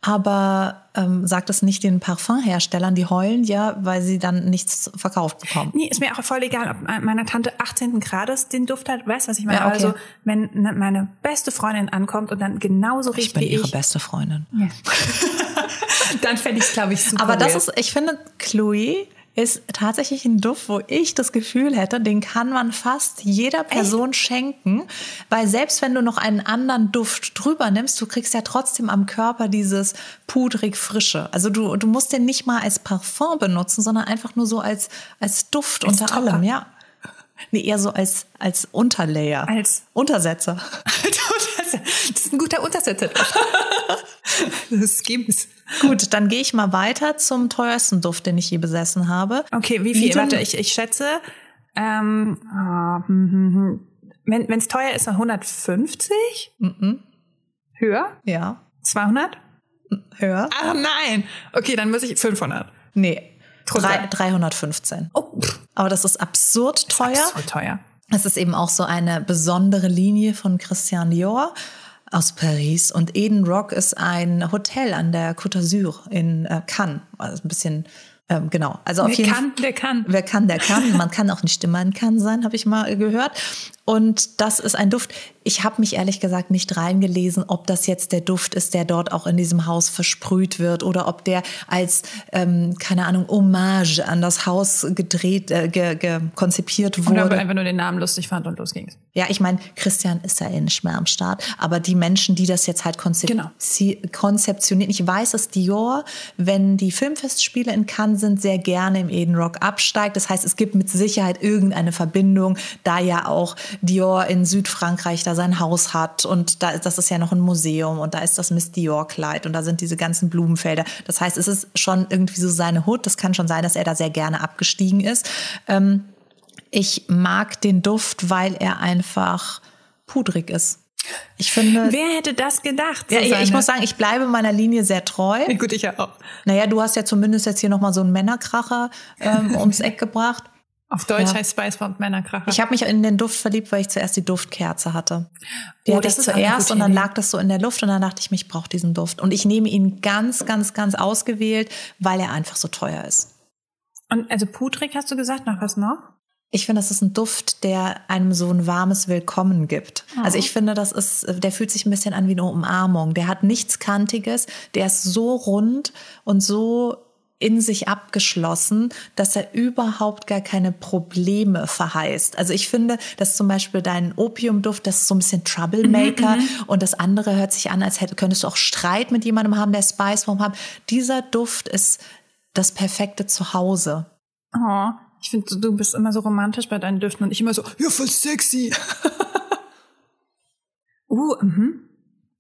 aber ähm, sagt es nicht den Parfumherstellern, die heulen ja, weil sie dann nichts verkauft bekommen. Nee, ist mir auch voll egal, ob meiner Tante 18. Grades den Duft hat. Weißt du, was ich meine? Ja, okay. Also, wenn ne- meine beste Freundin ankommt und dann genauso Ich riecht bin wie ihre ich, beste Freundin. [LAUGHS] dann fände ich es, glaube ich, super Aber das weird. ist, ich finde, Chloe ist tatsächlich ein Duft, wo ich das Gefühl hätte, den kann man fast jeder Person schenken, weil selbst wenn du noch einen anderen Duft drüber nimmst, du kriegst ja trotzdem am Körper dieses pudrig frische. Also du, du musst den nicht mal als Parfum benutzen, sondern einfach nur so als, als Duft Als unter Topper. allem, ja. Nee, eher so als, als Unterlayer. Als- Untersetzer. [LAUGHS] [LAUGHS] das ist ein guter Untersetzer. [LAUGHS] Das gibt's. Gut, dann gehe ich mal weiter zum teuersten Duft, den ich je besessen habe. Okay, wie viel? Wie Warte, ich, ich schätze, ähm, hm, hm. wenn es teuer ist, dann 150? Mhm. Höher? Ja. 200? Höher? Ach nein. Okay, dann muss ich 500. Nee. Drunter. Drei, 315. Oh, Aber das ist absurd teuer. so teuer. Es ist eben auch so eine besondere Linie von Christian Dior aus Paris. Und Eden Rock ist ein Hotel an der Côte d'Azur in äh, Cannes. Also ein bisschen, ähm, genau. Also auf Wer jeden kann, der kann. Wer kann, der kann. Man kann auch nicht immer in Cannes sein, habe ich mal gehört. Und das ist ein Duft. Ich habe mich ehrlich gesagt nicht reingelesen, ob das jetzt der Duft ist, der dort auch in diesem Haus versprüht wird oder ob der als, ähm, keine Ahnung, Hommage an das Haus gedreht, äh, ge, ge, konzipiert Oder ob wurde. einfach nur den Namen lustig fand und los ging's. Ja, ich meine, Christian ist ja eh nicht mehr am Start, aber die Menschen, die das jetzt halt konzep Genau. konzeptionieren, ich weiß, dass Dior, wenn die Filmfestspiele in Cannes sind, sehr gerne im Eden Rock absteigt. Das heißt, es gibt mit Sicherheit irgendeine Verbindung, da ja auch Dior in Südfrankreich da sein Haus hat und da das ist ja noch ein Museum und da ist das Miss Dior Kleid und da sind diese ganzen Blumenfelder. Das heißt, es ist schon irgendwie so seine Hut. Das kann schon sein, dass er da sehr gerne abgestiegen ist. Ähm, ich mag den Duft, weil er einfach pudrig ist. Ich finde, Wer hätte das gedacht? ja, ich, muss sagen, ich bleibe meiner Linie sehr treu. Ja, Gut, ich ja auch. Naja, du hast ja zumindest jetzt hier nochmal so einen Männerkracher ähm, ums Eck gebracht. Auf Deutsch Ja. heißt Spice Bomb Männerkracher. Ich habe mich in den Duft verliebt, weil ich zuerst die Duftkerze hatte. Die Oh, hatte das ich zuerst und dann lag das so in der Luft und dann dachte ich mir, ich brauche diesen Duft. Und ich nehme ihn ganz, ganz, ganz ausgewählt, weil er einfach so teuer ist. und also pudrig hast du gesagt, noch was noch? Ich finde, das ist ein Duft, der einem so ein warmes Willkommen gibt. Also ich finde, das ist, der fühlt sich ein bisschen an wie eine Umarmung. Der hat nichts Kantiges, der ist so rund und so in sich abgeschlossen, dass er überhaupt gar keine Probleme verheißt. Also ich finde, dass zum Beispiel dein Opiumduft, das ist so ein bisschen Troublemaker und das andere hört sich an, als hätte, könntest du auch Streit mit jemandem haben, der Spice Bomb hat. Dieser Duft ist das perfekte Zuhause. Oh, ich finde, du bist immer so romantisch bei deinen Düften und ich immer so, ja, voll sexy. [LAUGHS] uh, mhm.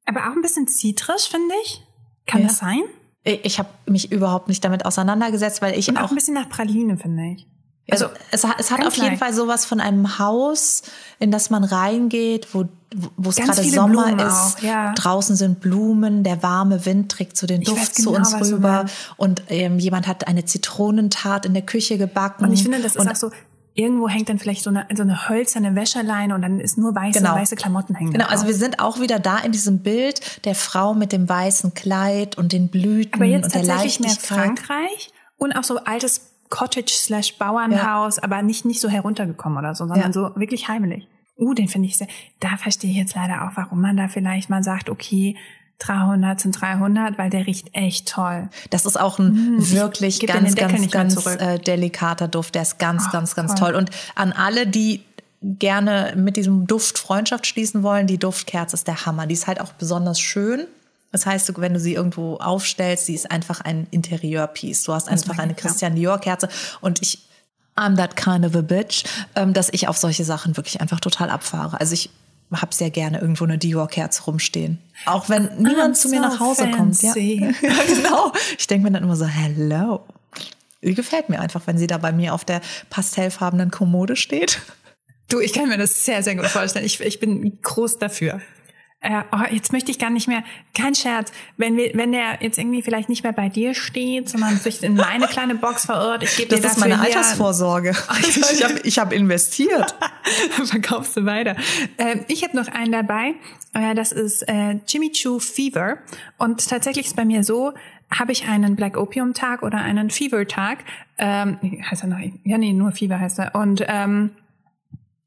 Aber auch ein bisschen zitrisch, finde ich. Kann Ja. das sein? Ich habe mich überhaupt nicht damit auseinandergesetzt, weil ich Und auch, auch ein bisschen nach Praline, finde ich. also es, hat- es hat auf jeden leicht. Fall sowas von einem Haus, in das man reingeht, wo wo es gerade Sommer Blumen ist. ja. Draußen sind Blumen, der warme Wind trägt so den Ich Duft weiß zu genau, uns rüber und ähm, jemand hat eine Zitronentat in der Küche gebacken. Und ich finde, das ist und auch so, irgendwo hängt dann vielleicht so eine, so eine hölzerne Wäscheleine und dann ist nur weiße, Genau. weiße Klamotten hängen. Genau, da also drauf. wir sind auch wieder da in diesem Bild der Frau mit dem weißen Kleid und den Blüten Aber jetzt und der tatsächlich mehr Leichtigkeit. Frankreich und auch so altes Cottage slash Bauernhaus, aber nicht, nicht so heruntergekommen oder so, sondern Ja. so wirklich heimelig. Uh, den finde ich sehr, da verstehe ich jetzt leider auch, warum man da vielleicht mal sagt, okay, 300 sind 300, weil der riecht echt toll. Das ist auch ein Mm, wirklich ganz, ganz, ganz äh, delikater Duft. Der ist ganz, Ach, ganz, ganz toll. toll. Und an alle, die gerne mit diesem Duft Freundschaft schließen wollen, die Duftkerze ist der Hammer. Die ist halt auch besonders schön. Das heißt, wenn du sie irgendwo aufstellst, sie ist einfach ein Interieurpiece. Du hast einfach eine. Christian Dior Kerze und ich I'm that kind of a bitch, ähm, dass ich auf solche Sachen wirklich einfach total abfahre. Also ich habe sehr gerne irgendwo eine Dior-Kerze rumstehen. Auch wenn niemand zu mir nach Hause kommt. Ja. fancy. [LAUGHS] ja, genau. Ich denke mir dann immer so, hello. Die gefällt mir einfach, wenn sie da bei mir auf der pastellfarbenen Kommode steht. Du, ich kann mir das sehr, sehr gut vorstellen. Ich, ich bin groß dafür. Äh, oh, jetzt möchte ich gar nicht mehr, kein Scherz, wenn wir, wenn der jetzt irgendwie vielleicht nicht mehr bei dir steht, sondern sich in meine kleine Box verirrt, ich gebe Das dir ist dafür meine Altersvorsorge. [LAUGHS] ich habe ich hab investiert. [LAUGHS] verkaufst du weiter. Ähm, ich habe noch einen dabei. Äh, das ist äh, Jimmy Choo Fever. Und tatsächlich ist bei mir so, habe ich einen Black Opium Tag oder einen Fever Tag. Ähm, heißt er noch? Ja, nee, nur Fever heißt er. Und ähm,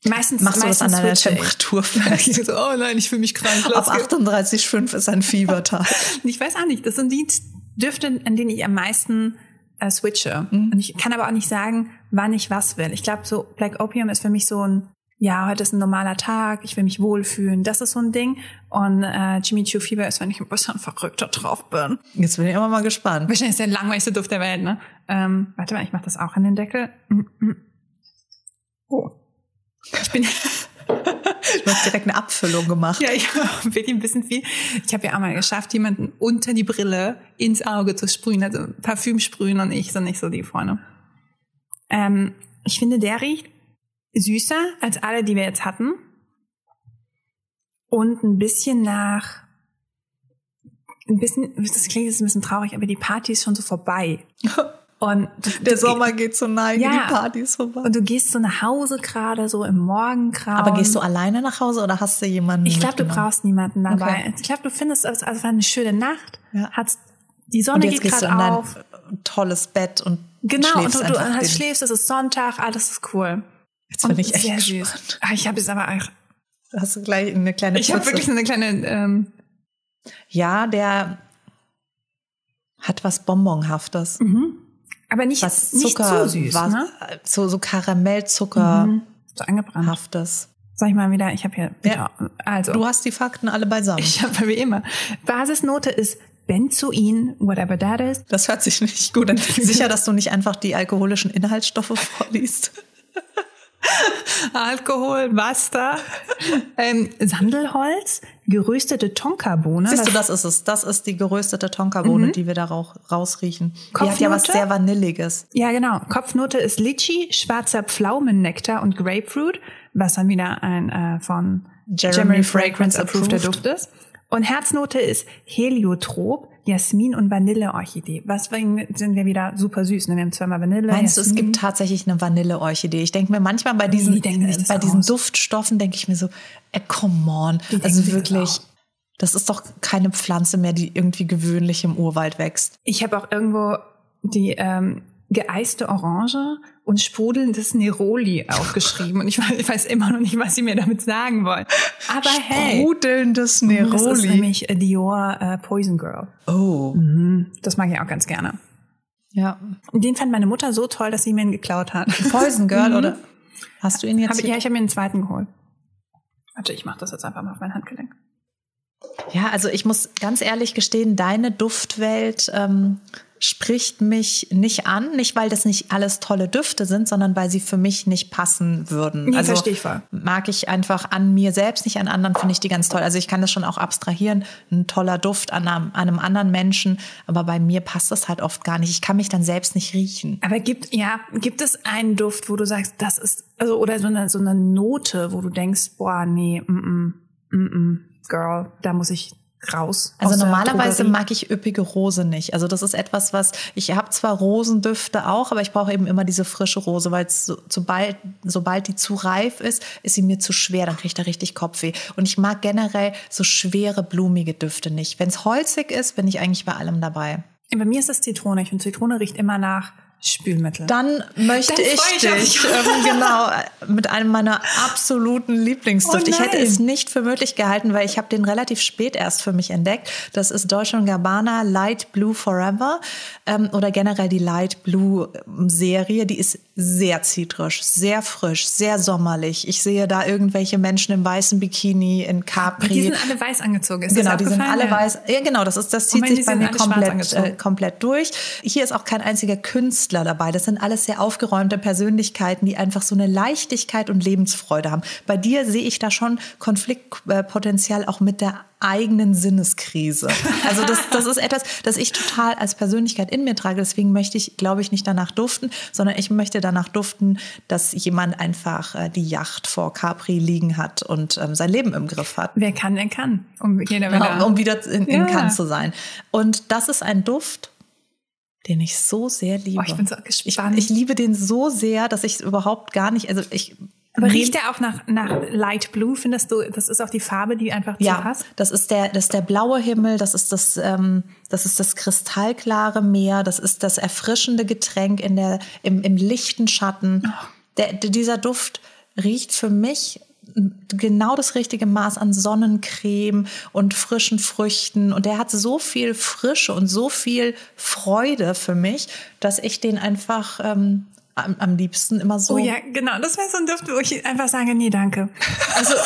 meistens Machst du das an deiner. Temperatur fest? [LAUGHS] so, oh nein, ich fühle mich krank. Geht's. 38,5 ist ein Fiebertag. [LAUGHS] Ich weiß auch nicht. Das sind die Düfte, an denen ich am meisten äh, switche. Mhm. Und ich kann aber auch nicht sagen, wann ich was will. Ich glaube, so Black Opium ist für mich so ein, ja, heute ist ein normaler Tag, ich will mich wohlfühlen. Das ist so ein Ding. Und äh, Jimmy Choo Fever ist, wenn ich ein bisschen verrückter drauf bin. Jetzt bin ich immer mal gespannt. Wahrscheinlich ist der langweiligste Duft der Welt, ne? Ähm, warte mal, ich mache das auch an den Deckel. Mm, mm. Oh. Ich bin Du hast direkt eine Abfüllung gemacht. Ja, ich wirklich ein bisschen viel. Ich habe ja auch mal geschafft, jemanden unter die Brille ins Auge zu sprühen, also Parfüm sprühen und ich sind nicht so die Freunde. Ähm, ich finde, der riecht süßer als alle, die wir jetzt hatten. Und ein bisschen nach, ein bisschen, das klingt jetzt ein bisschen traurig, aber die Party ist schon so vorbei. [LAUGHS] Und Der Sommer geht zur Neige, Ja. die Party ist vorbei. Und du gehst so nach Hause gerade, so im Morgengrauen. Aber gehst du alleine nach Hause oder hast du jemanden? Ich glaube, du brauchst niemanden dabei. Okay. Ich glaube, du findest es also war eine schöne Nacht. Ja. Hat's, die Und Sonne jetzt geht gerade auf. tolles Bett und Genau, und du, du den- schläfst, es ist Sonntag, alles ist cool. Jetzt bin Und ich echt sehr gespannt. süß. Ich habe jetzt aber auch, Hast du gleich eine kleine ich habe wirklich so eine kleine, ähm, Ja, der hat was Bonbonhaftes. Aber nicht, Was nicht Zucker, zu süß, was, ne? so, so Karamellzuckerhaftes. So angebrannt. Sag ich mal wieder, ich habe hier, Ja. also. Du hast die Fakten alle beisammen. ich habe wie immer. Basisnote ist Benzoin, whatever that is. das hört sich nicht gut an. [LAUGHS] Sicher, dass du nicht einfach die alkoholischen Inhaltsstoffe vorliest. [LAUGHS] Alkohol, Basta. ähm, Sandelholz, geröstete Tonkabohne. Siehst du, das ist es. Das ist die geröstete Tonkabohne, die wir da rauch, rausriechen. Die hat ja was Kopfnote? sehr Vanilliges. Ja, genau. Kopfnote ist Litchi, schwarzer Pflaumennektar und Grapefruit, was dann wieder ein äh, von Jeremy Jeremy, Fragrance Fragrance approved der approved. Duft ist. Und Herznote ist Heliotrop, Jasmin und Vanilleorchidee. Was sind wir wieder super süß. Ne? Wir haben zweimal Vanille. Meinst du, es Jasmin. gibt tatsächlich eine Vanilleorchidee? Ich denke mir manchmal bei diesen, Die sich das bei diesen aus. Duftstoffen denke ich mir so, äh, come on. denken Also wirklich, das ist doch keine Pflanze mehr, die irgendwie gewöhnlich im Urwald wächst. Ich habe auch irgendwo die ähm, geeiste Orange und sprudelndes Neroli [LAUGHS] aufgeschrieben. Und ich weiß, ich weiß immer noch nicht, was sie mir damit sagen wollen. Aber hey, Sprudelndes das ist Neroli. nämlich äh, Dior äh, Poison Girl. Oh, Das mag ich auch ganz gerne. ja. Und den fand meine Mutter so toll, dass sie mir ihn geklaut hat. Poison Girl, [LAUGHS] oder? Hast du ihn jetzt? Hab, ja, ich habe mir einen zweiten geholt. Warte, ich mache das jetzt einfach mal auf mein Handgelenk. Ja, also ich muss ganz ehrlich gestehen, deine Duftwelt ähm, spricht mich nicht an, nicht weil das nicht alles tolle Düfte sind, sondern weil sie für mich nicht passen würden. Nee, also verstehe ich voll. mag ich einfach an mir selbst nicht, an anderen finde ich die ganz toll. Also ich kann das schon auch abstrahieren, ein toller Duft an einem, an einem anderen Menschen, aber bei mir passt das halt oft gar nicht. Ich kann mich dann selbst nicht riechen. Aber gibt, ja, gibt es einen Duft, wo du sagst, das ist, also, oder so eine, so eine Note, wo du denkst, boah, nee, mm, mm, mm, mm, Girl, da muss ich raus. Also normalerweise mag ich üppige Rose nicht. Also das ist etwas, was ich habe zwar Rosendüfte auch, aber ich brauche eben immer diese frische Rose, weil es so, sobald sobald die zu reif ist, ist sie mir zu schwer, dann kriege ich da richtig Kopfweh. Und ich mag generell so schwere blumige Düfte nicht. Wenn es holzig ist, bin ich eigentlich bei allem dabei. Bei mir ist das Zitrone. Ich finde, Zitrone riecht immer nach Spülmittel. Dann möchte Dann ich ich dich ähm, genau [LAUGHS] mit einem meiner absoluten Lieblingsduft. Oh ich hätte es nicht für möglich gehalten, weil ich habe den relativ spät erst für mich entdeckt. Das ist Dolce Gabbana Light Blue Forever ähm, oder generell die Light Blue ähm, Serie. Die ist sehr zitrisch, sehr frisch, sehr sommerlich. Ich sehe da irgendwelche Menschen im weißen Bikini in Capri. die sind alle weiß angezogen. Ist Genau, das die sind alle Ja. weiß. Ja, genau, das ist, das Und zieht die sich bei mir komplett, äh, komplett durch. Hier ist auch kein einziger Künstler dabei. Das sind alles sehr aufgeräumte Persönlichkeiten, die einfach so eine Leichtigkeit und Lebensfreude haben. Bei dir sehe ich da schon Konfliktpotenzial auch mit der eigenen Sinneskrise. Also das, das ist etwas, das ich total als Persönlichkeit in mir trage. Deswegen möchte ich, glaube ich, nicht danach duften, sondern ich möchte danach duften, dass jemand einfach äh, die Yacht vor Capri liegen hat und ähm, sein Leben im Griff hat. Wer kann, der kann. Um jeder wieder. um wieder in, in Ja. Cannes zu sein. Und das ist ein Duft, den ich so sehr liebe. Oh, ich bin so ich, gespannt. ich liebe den so sehr, dass ich überhaupt gar nicht, also ich. Aber riecht der auch nach, nach Light Blue? Findest du, das ist auch die Farbe, die einfach zu ja, passt? das ist der, das ist der blaue Himmel, das ist das, ähm, das ist das kristallklare Meer, das ist das erfrischende Getränk in der, im, im lichten Schatten. Der, der, dieser Duft riecht für mich genau das richtige Maß an Sonnencreme und frischen Früchten und der hat so viel Frische und so viel Freude für mich, dass ich den einfach ähm, am, am liebsten immer so Oh ja, genau. Das wäre so ein Duft, wo ich einfach sage, nee, danke. Also, [LAUGHS]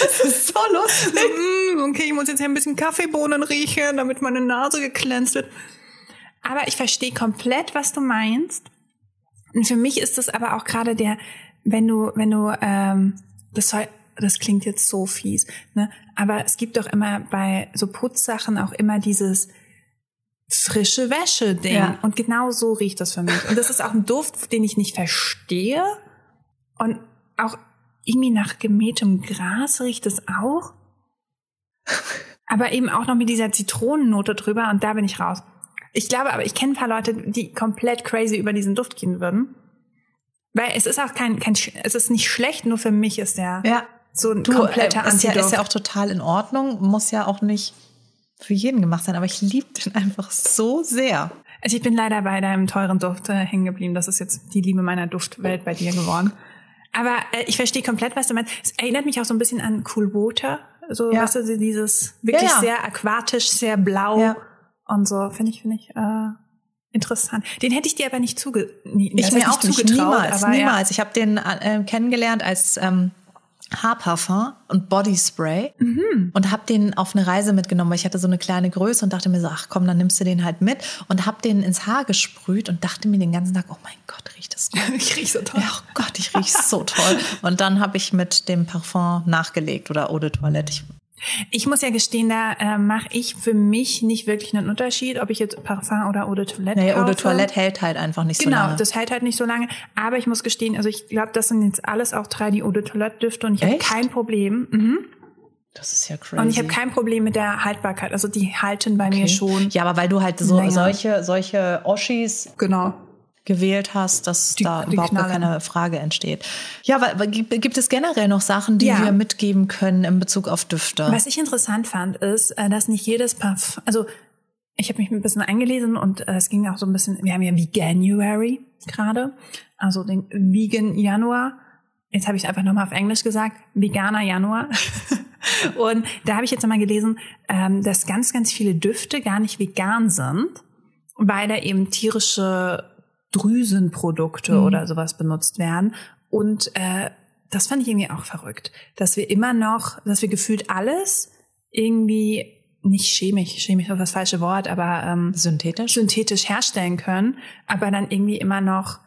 Das ist so lustig. mm, okay, ich muss jetzt hier ein bisschen Kaffeebohnen riechen, damit meine Nase geglänzt wird. Aber ich verstehe komplett, was du meinst. Und für mich ist das aber auch gerade der, wenn du, wenn du, ähm, das soll, das klingt jetzt so fies, ne? Aber es gibt doch immer bei so Putzsachen auch immer dieses frische Wäsche-Ding. Ja. Und genau so riecht das für mich. Und das ist auch ein Duft, den ich nicht verstehe. Und auch irgendwie nach gemähtem Gras riecht es auch. Aber eben auch noch mit dieser Zitronennote drüber und da bin ich raus. Ich glaube aber, ich kenne ein paar Leute, die komplett crazy über diesen Duft gehen würden. Weil es ist auch kein, kein es ist nicht schlecht, nur für mich ist der Ja. so ein Du, kompletter äh, ist, ja, Antiduft. ist ja auch total in Ordnung, muss ja auch nicht für jeden gemacht sein, aber ich liebe den [LAUGHS] einfach so sehr. Also ich bin leider bei deinem teuren Duft äh, hängen geblieben. Das ist jetzt die Liebe meiner Duftwelt bei dir geworden. Aber äh, ich verstehe komplett, was du meinst. Es erinnert mich auch so ein bisschen an Cool Water. So, Ja. weißt du, dieses wirklich Ja, ja. sehr aquatisch, sehr blau Ja. und so. Finde ich, finde ich äh, interessant. Den hätte ich dir aber nicht zuge nie, Ich mir auch zugetraut, niemals, aber niemals. Ich habe den äh, kennengelernt als ähm, Haarparfum und Bodyspray und habe den auf eine Reise mitgenommen, weil ich hatte so eine kleine Größe und dachte mir so, ach komm, dann nimmst du den halt mit und habe den ins Haar gesprüht und dachte mir den ganzen Tag, oh mein Gott, riecht das gut. Ja. [LAUGHS] ich riech so toll. Ja, oh Gott, ich riech so toll. [LAUGHS] Und dann habe ich mit dem Parfum nachgelegt oder Eau de Toilette. Ich, Ich muss ja gestehen, da äh, mache ich für mich nicht wirklich einen Unterschied, ob ich jetzt Parfum oder Eau de Toilette nee, Eau de kaufe. Toilette hält halt einfach nicht so Genau, lange. das hält halt nicht so lange. Aber ich muss gestehen, also ich glaube, das sind jetzt alles auch drei die Eau de Toilette Düfte und ich habe kein Problem. Mhm. das ist ja crazy. Und ich habe kein Problem mit der Haltbarkeit. Also die halten bei mir schon. Ja, aber weil du halt so, Länger. solche, solche Oschis Genau. Gewählt hast, dass Die- da die überhaupt gar keine Frage entsteht. Ja, weil, gibt, es generell noch Sachen, die Ja. wir mitgeben können in Bezug auf Düfte? Was ich interessant fand, ist, äh, dass nicht jedes Parfum, also ich habe mich ein bisschen eingelesen und äh, es ging auch so ein bisschen, wir haben ja Veganuary gerade, also den Vegan Januar. Jetzt habe ich einfach nochmal auf Englisch gesagt, Veganer Januar. [LAUGHS] und da habe ich jetzt nochmal gelesen, ähm, dass ganz, ganz viele Düfte gar nicht vegan sind, weil da eben tierische Drüsenprodukte Mhm. oder sowas benutzt werden. Und äh, das fand ich irgendwie auch verrückt, dass wir immer noch, dass wir gefühlt alles irgendwie nicht chemisch, chemisch ist das falsche Wort, aber ähm, Synthetisch? synthetisch herstellen können, aber dann irgendwie immer noch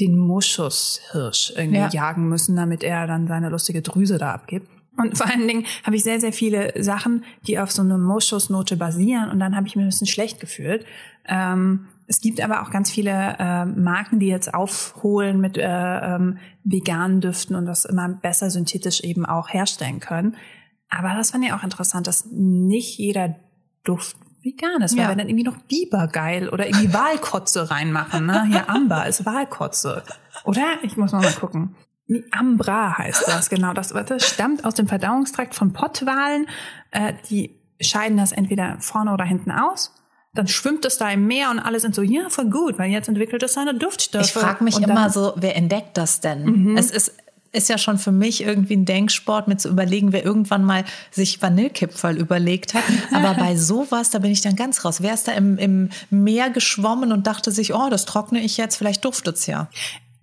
den Moschushirsch irgendwie Ja. jagen müssen, damit er dann seine lustige Drüse da abgibt. Und vor allen Dingen habe ich sehr, sehr viele Sachen, die auf so eine Moschusnote basieren und dann habe ich mir ein bisschen schlecht gefühlt. Ähm, es gibt aber auch ganz viele äh, Marken, die jetzt aufholen mit äh, ähm, veganen Düften und das immer besser synthetisch eben auch herstellen können. Aber das fand ich auch interessant, dass nicht jeder Duft vegan ist, weil Ja. wir dann irgendwie noch Biber geil oder irgendwie Walkotze reinmachen. Ne? Hier Amber ist Walkotze. Oder? Ich muss noch mal gucken. Ambra heißt das, genau. Das, das stammt aus dem Verdauungstrakt von Pottwalen. Äh, die scheiden das entweder vorne oder hinten aus. Dann schwimmt es da im Meer und alle sind so, ja, voll gut, weil jetzt entwickelt es seine Duftstoffe. Ich frage mich und immer so, wer entdeckt das denn? Es ist, ist ja schon für mich irgendwie ein Denksport, mir zu überlegen, wer irgendwann mal sich Vanillekipferl überlegt hat. [LAUGHS] Aber bei sowas, da bin ich dann ganz raus. Wer ist da im, im Meer geschwommen und dachte sich, oh, das trockne ich jetzt, vielleicht duftet's ja.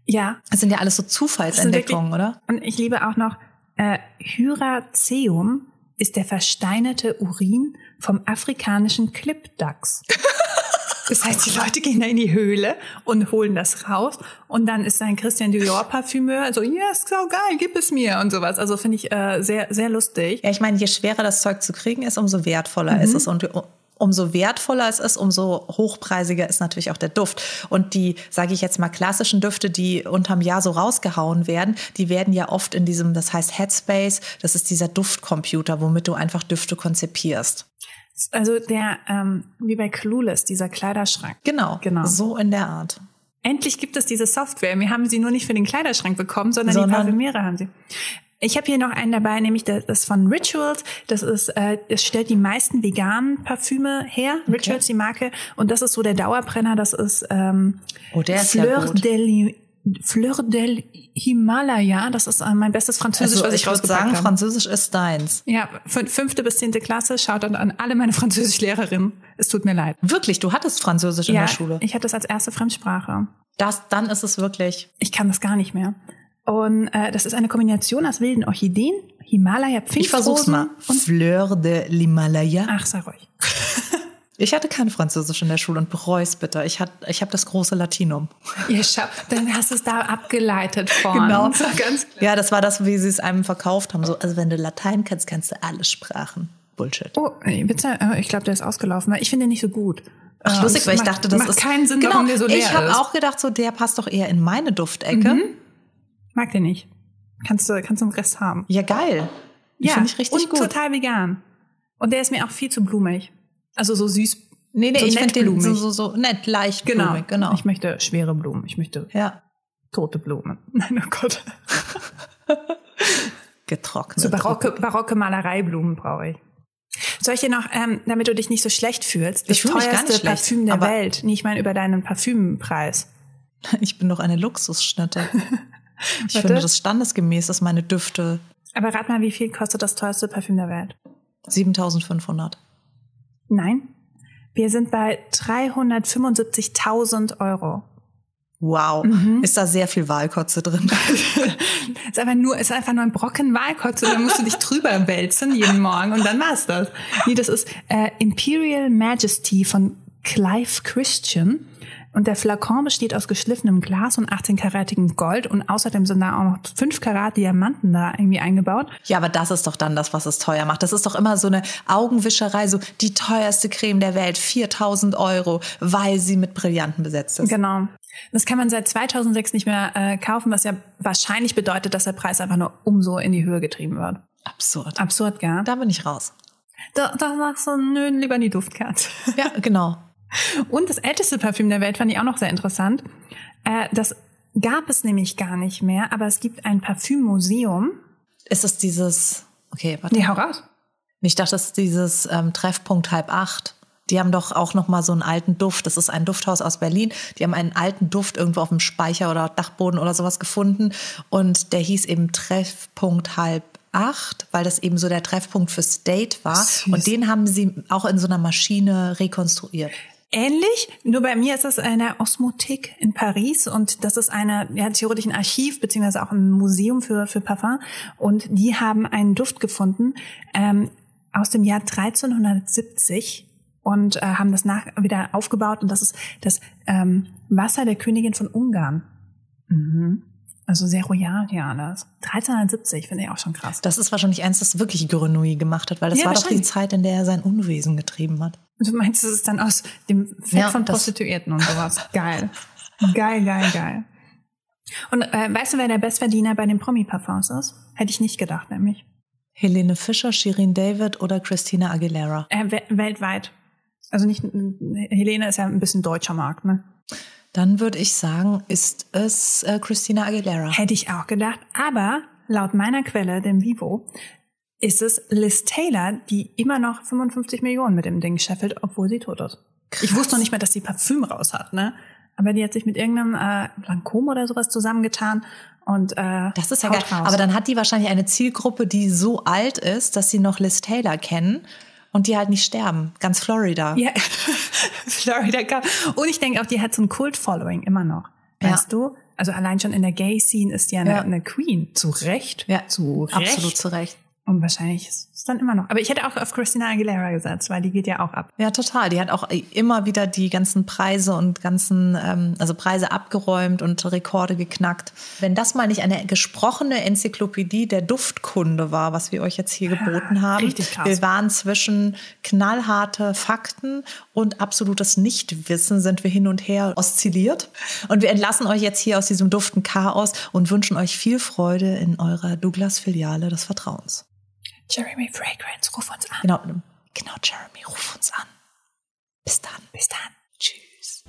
Ja, Das sind ja alles so Zufallsentdeckungen, oder? Und ich liebe auch noch, äh, Hyraceum ist der versteinerte Urin vom afrikanischen Klippdachs. [LAUGHS] Das heißt, die Leute gehen da in die Höhle und holen das raus und dann ist ein Christian Dior Parfümeur so, yes, so geil, gib es mir und sowas. Also finde ich äh, sehr, sehr lustig. Ja, ich meine, je schwerer das Zeug zu kriegen ist, umso wertvoller Mhm. ist es. Und umso wertvoller es ist, umso hochpreisiger ist natürlich auch der Duft. Und die, sage ich jetzt mal, klassischen Düfte, die unterm Jahr so rausgehauen werden, die werden ja oft in diesem, das heißt Headspace, das ist dieser Duftcomputer, womit du einfach Düfte konzipierst. Also der, ähm, wie bei Clueless, dieser Kleiderschrank. Genau, Genau. so in der Art. Endlich gibt es diese Software. Wir haben sie nur nicht für den Kleiderschrank bekommen, sondern, Sondern- die Parfümeure haben sie. Ich habe hier noch einen dabei, nämlich das das von Rituals. Das ist, äh, das stellt die meisten veganen Parfüme her. Rituals, die Marke. Und das ist so der Dauerbrenner. Das ist ähm, Oh, der ist ja Fleur, gut. del, Fleur del Himalaya. Das ist äh, mein bestes Französisch, Also was ich, ich würde sagen, habe. Französisch ist deins. Ja, fün- fünfte bis zehnte Klasse. Schaut an, an alle meine Französischlehrerinnen. Es tut mir leid. Wirklich, du hattest Französisch in ja, der Schule. ich hatte das als erste Fremdsprache. Das, dann ist es wirklich. Ich kann das gar nicht mehr. Und äh, das ist eine Kombination aus wilden Orchideen, Himalaya, Ich versuch's mal. Und Fleur de l'Himalaya. Ach, sei ruhig. Ich hatte kein Französisch in der Schule und bereue bitte. Ich, hatte, ich habe das große Latinum. Ihr Schau, dann hast du es da abgeleitet von. Genau. [LAUGHS] So ganz klar. Ja, das war das, wie sie es einem verkauft haben. So, also wenn du Latein kannst, kannst du alle Sprachen. Bullshit. Oh, bitte, äh, ich glaube, der ist ausgelaufen. Ich finde den nicht so gut. Ach, Äh, lustig, es weil ich macht- dachte, das macht ist keinen Sinn, genau, warum der so leer Ich habe auch gedacht, so der passt doch eher in meine Duftecke. Mag den nicht. Kannst du, kannst du den Rest haben. Ja, geil. Ja, Finde ich richtig und gut. total vegan. Und der ist mir auch viel zu blumig. Also so süß. Nee, nee, so ich finde den so, so, so nett, leicht Genau. blumig, genau. Ich möchte schwere Blumen. Ich möchte ja, tote Blumen. [LAUGHS] Nein, oh Gott. [LAUGHS] getrocknet. So barocke, barocke Malereiblumen brauche ich. Soll ich dir noch, ähm, damit du dich nicht so schlecht fühlst, das Ich fühl teuerste schlecht, Parfüm der Welt? Nee, ich meine über deinen Parfümpreis. [LAUGHS] Ich bin doch eine Luxusschnitte. Ich finde das standesgemäß, dass meine Düfte Aber rat mal, wie viel kostet das teuerste Parfüm der Welt? 7500. Nein. Wir sind bei 375.000 Euro. Wow. Mhm. Ist da sehr viel Wahlkotze drin? [LAUGHS] Ist einfach nur, ist einfach nur ein Brocken Wahlkotze, dann musst du dich drüber wälzen jeden Morgen und dann war's das. Nee, das ist äh, Imperial Majesty von Clive Christian. Und der Flakon besteht aus geschliffenem Glas und 18-karatigem Gold und außerdem sind da auch noch 5 Karat Diamanten da irgendwie eingebaut. Ja, aber das ist doch dann das, was es teuer macht. Das ist doch immer so eine Augenwischerei, so die teuerste Creme der Welt, 4000 Euro, weil sie mit Brillanten besetzt ist. Genau. Das kann man seit 2006 nicht mehr äh, kaufen, was ja wahrscheinlich bedeutet, dass der Preis einfach nur umso in die Höhe getrieben wird. Absurd. Absurd, gell? Da bin ich raus. Da, da sagst du, nö, lieber in die Duftkerze. Ja, genau. Und das älteste Parfüm der Welt fand ich auch noch sehr interessant. Äh, das gab es nämlich gar nicht mehr, aber es gibt ein Parfümmuseum. Ist es dieses, okay, warte. Nee, hau raus. Ich dachte, das ist dieses ähm, Treffpunkt halb acht. Die haben doch auch noch mal so einen alten Duft. Das ist ein Dufthaus aus Berlin. Die haben einen alten Duft irgendwo auf dem Speicher oder Dachboden oder sowas gefunden. Und der hieß eben Treffpunkt halb acht, weil das eben so der Treffpunkt fürs Date war. Süß. Und den haben sie auch in so einer Maschine rekonstruiert. Ähnlich, nur bei mir ist es eine Osmothek in Paris und das ist eine, ja, theoretisch ein Archiv beziehungsweise auch ein Museum für, für Parfum und die haben einen Duft gefunden ähm, aus dem Jahr 1370 und äh, haben das nach, wieder aufgebaut und das ist das ähm, Wasser der Königin von Ungarn. Mhm. Also sehr royal hier alles. 1370 finde ich auch schon krass. Das ist wahrscheinlich eins, das wirklich Grenouille gemacht hat, weil das Ja, war doch die. Zeit, in der er sein Unwesen getrieben hat. Du meinst, es ist dann aus dem Fett Ja, von das- Prostituierten und sowas. [LAUGHS] Geil. Geil, geil, geil. Und äh, weißt du, wer der Bestverdiener bei den Promi-Parfums ist? Hätte ich nicht gedacht, nämlich. Helene Fischer, Shirin David oder Christina Aguilera? Äh, we weltweit. Also nicht, Helene ist ja ein bisschen deutscher Markt, ne? Dann würde ich sagen, ist es äh, Christina Aguilera. Hätte ich auch gedacht. Aber laut meiner Quelle, dem Vivo, ist es Liz Taylor, die immer noch 55 Millionen mit dem Ding scheffelt, obwohl sie tot ist. Ich wusste noch nicht mal, dass sie Parfüm raus hat, ne? Aber die hat sich mit irgendeinem äh, Lancôme oder sowas zusammengetan und äh, das ist ja geil. Raus. Aber dann hat die wahrscheinlich eine Zielgruppe, die so alt ist, dass sie noch Liz Taylor kennen und die halt nicht sterben. Ganz Florida. Ja, [LAUGHS] Florida. Und ich denke auch, die hat so ein Kult-Following immer noch. Weißt ja. du? Also allein schon in der Gay-Scene ist die eine, ja. eine Queen. Zu Recht. Ja, zu Recht. Absolut zu Recht. Und wahrscheinlich ist es dann immer noch. Aber ich hätte auch auf Christina Aguilera gesetzt, weil die geht ja auch ab. Ja, total. Die hat auch immer wieder die ganzen Preise und ganzen, ähm, also Preise abgeräumt und Rekorde geknackt. Wenn das mal nicht eine gesprochene Enzyklopädie der Duftkunde war, was wir euch jetzt hier geboten haben. Richtig krass. Wir waren zwischen knallharte Fakten und absolutes Nichtwissen sind wir hin und her oszilliert. Und wir entlassen euch jetzt hier aus diesem duften Chaos und wünschen euch viel Freude in eurer Douglas-Filiale des Vertrauens. Jeremy Fragrance, ruf uns an. Genau, ähm, genau Jeremy, ruf uns an. Bis dann. Bis dann. Tschüss.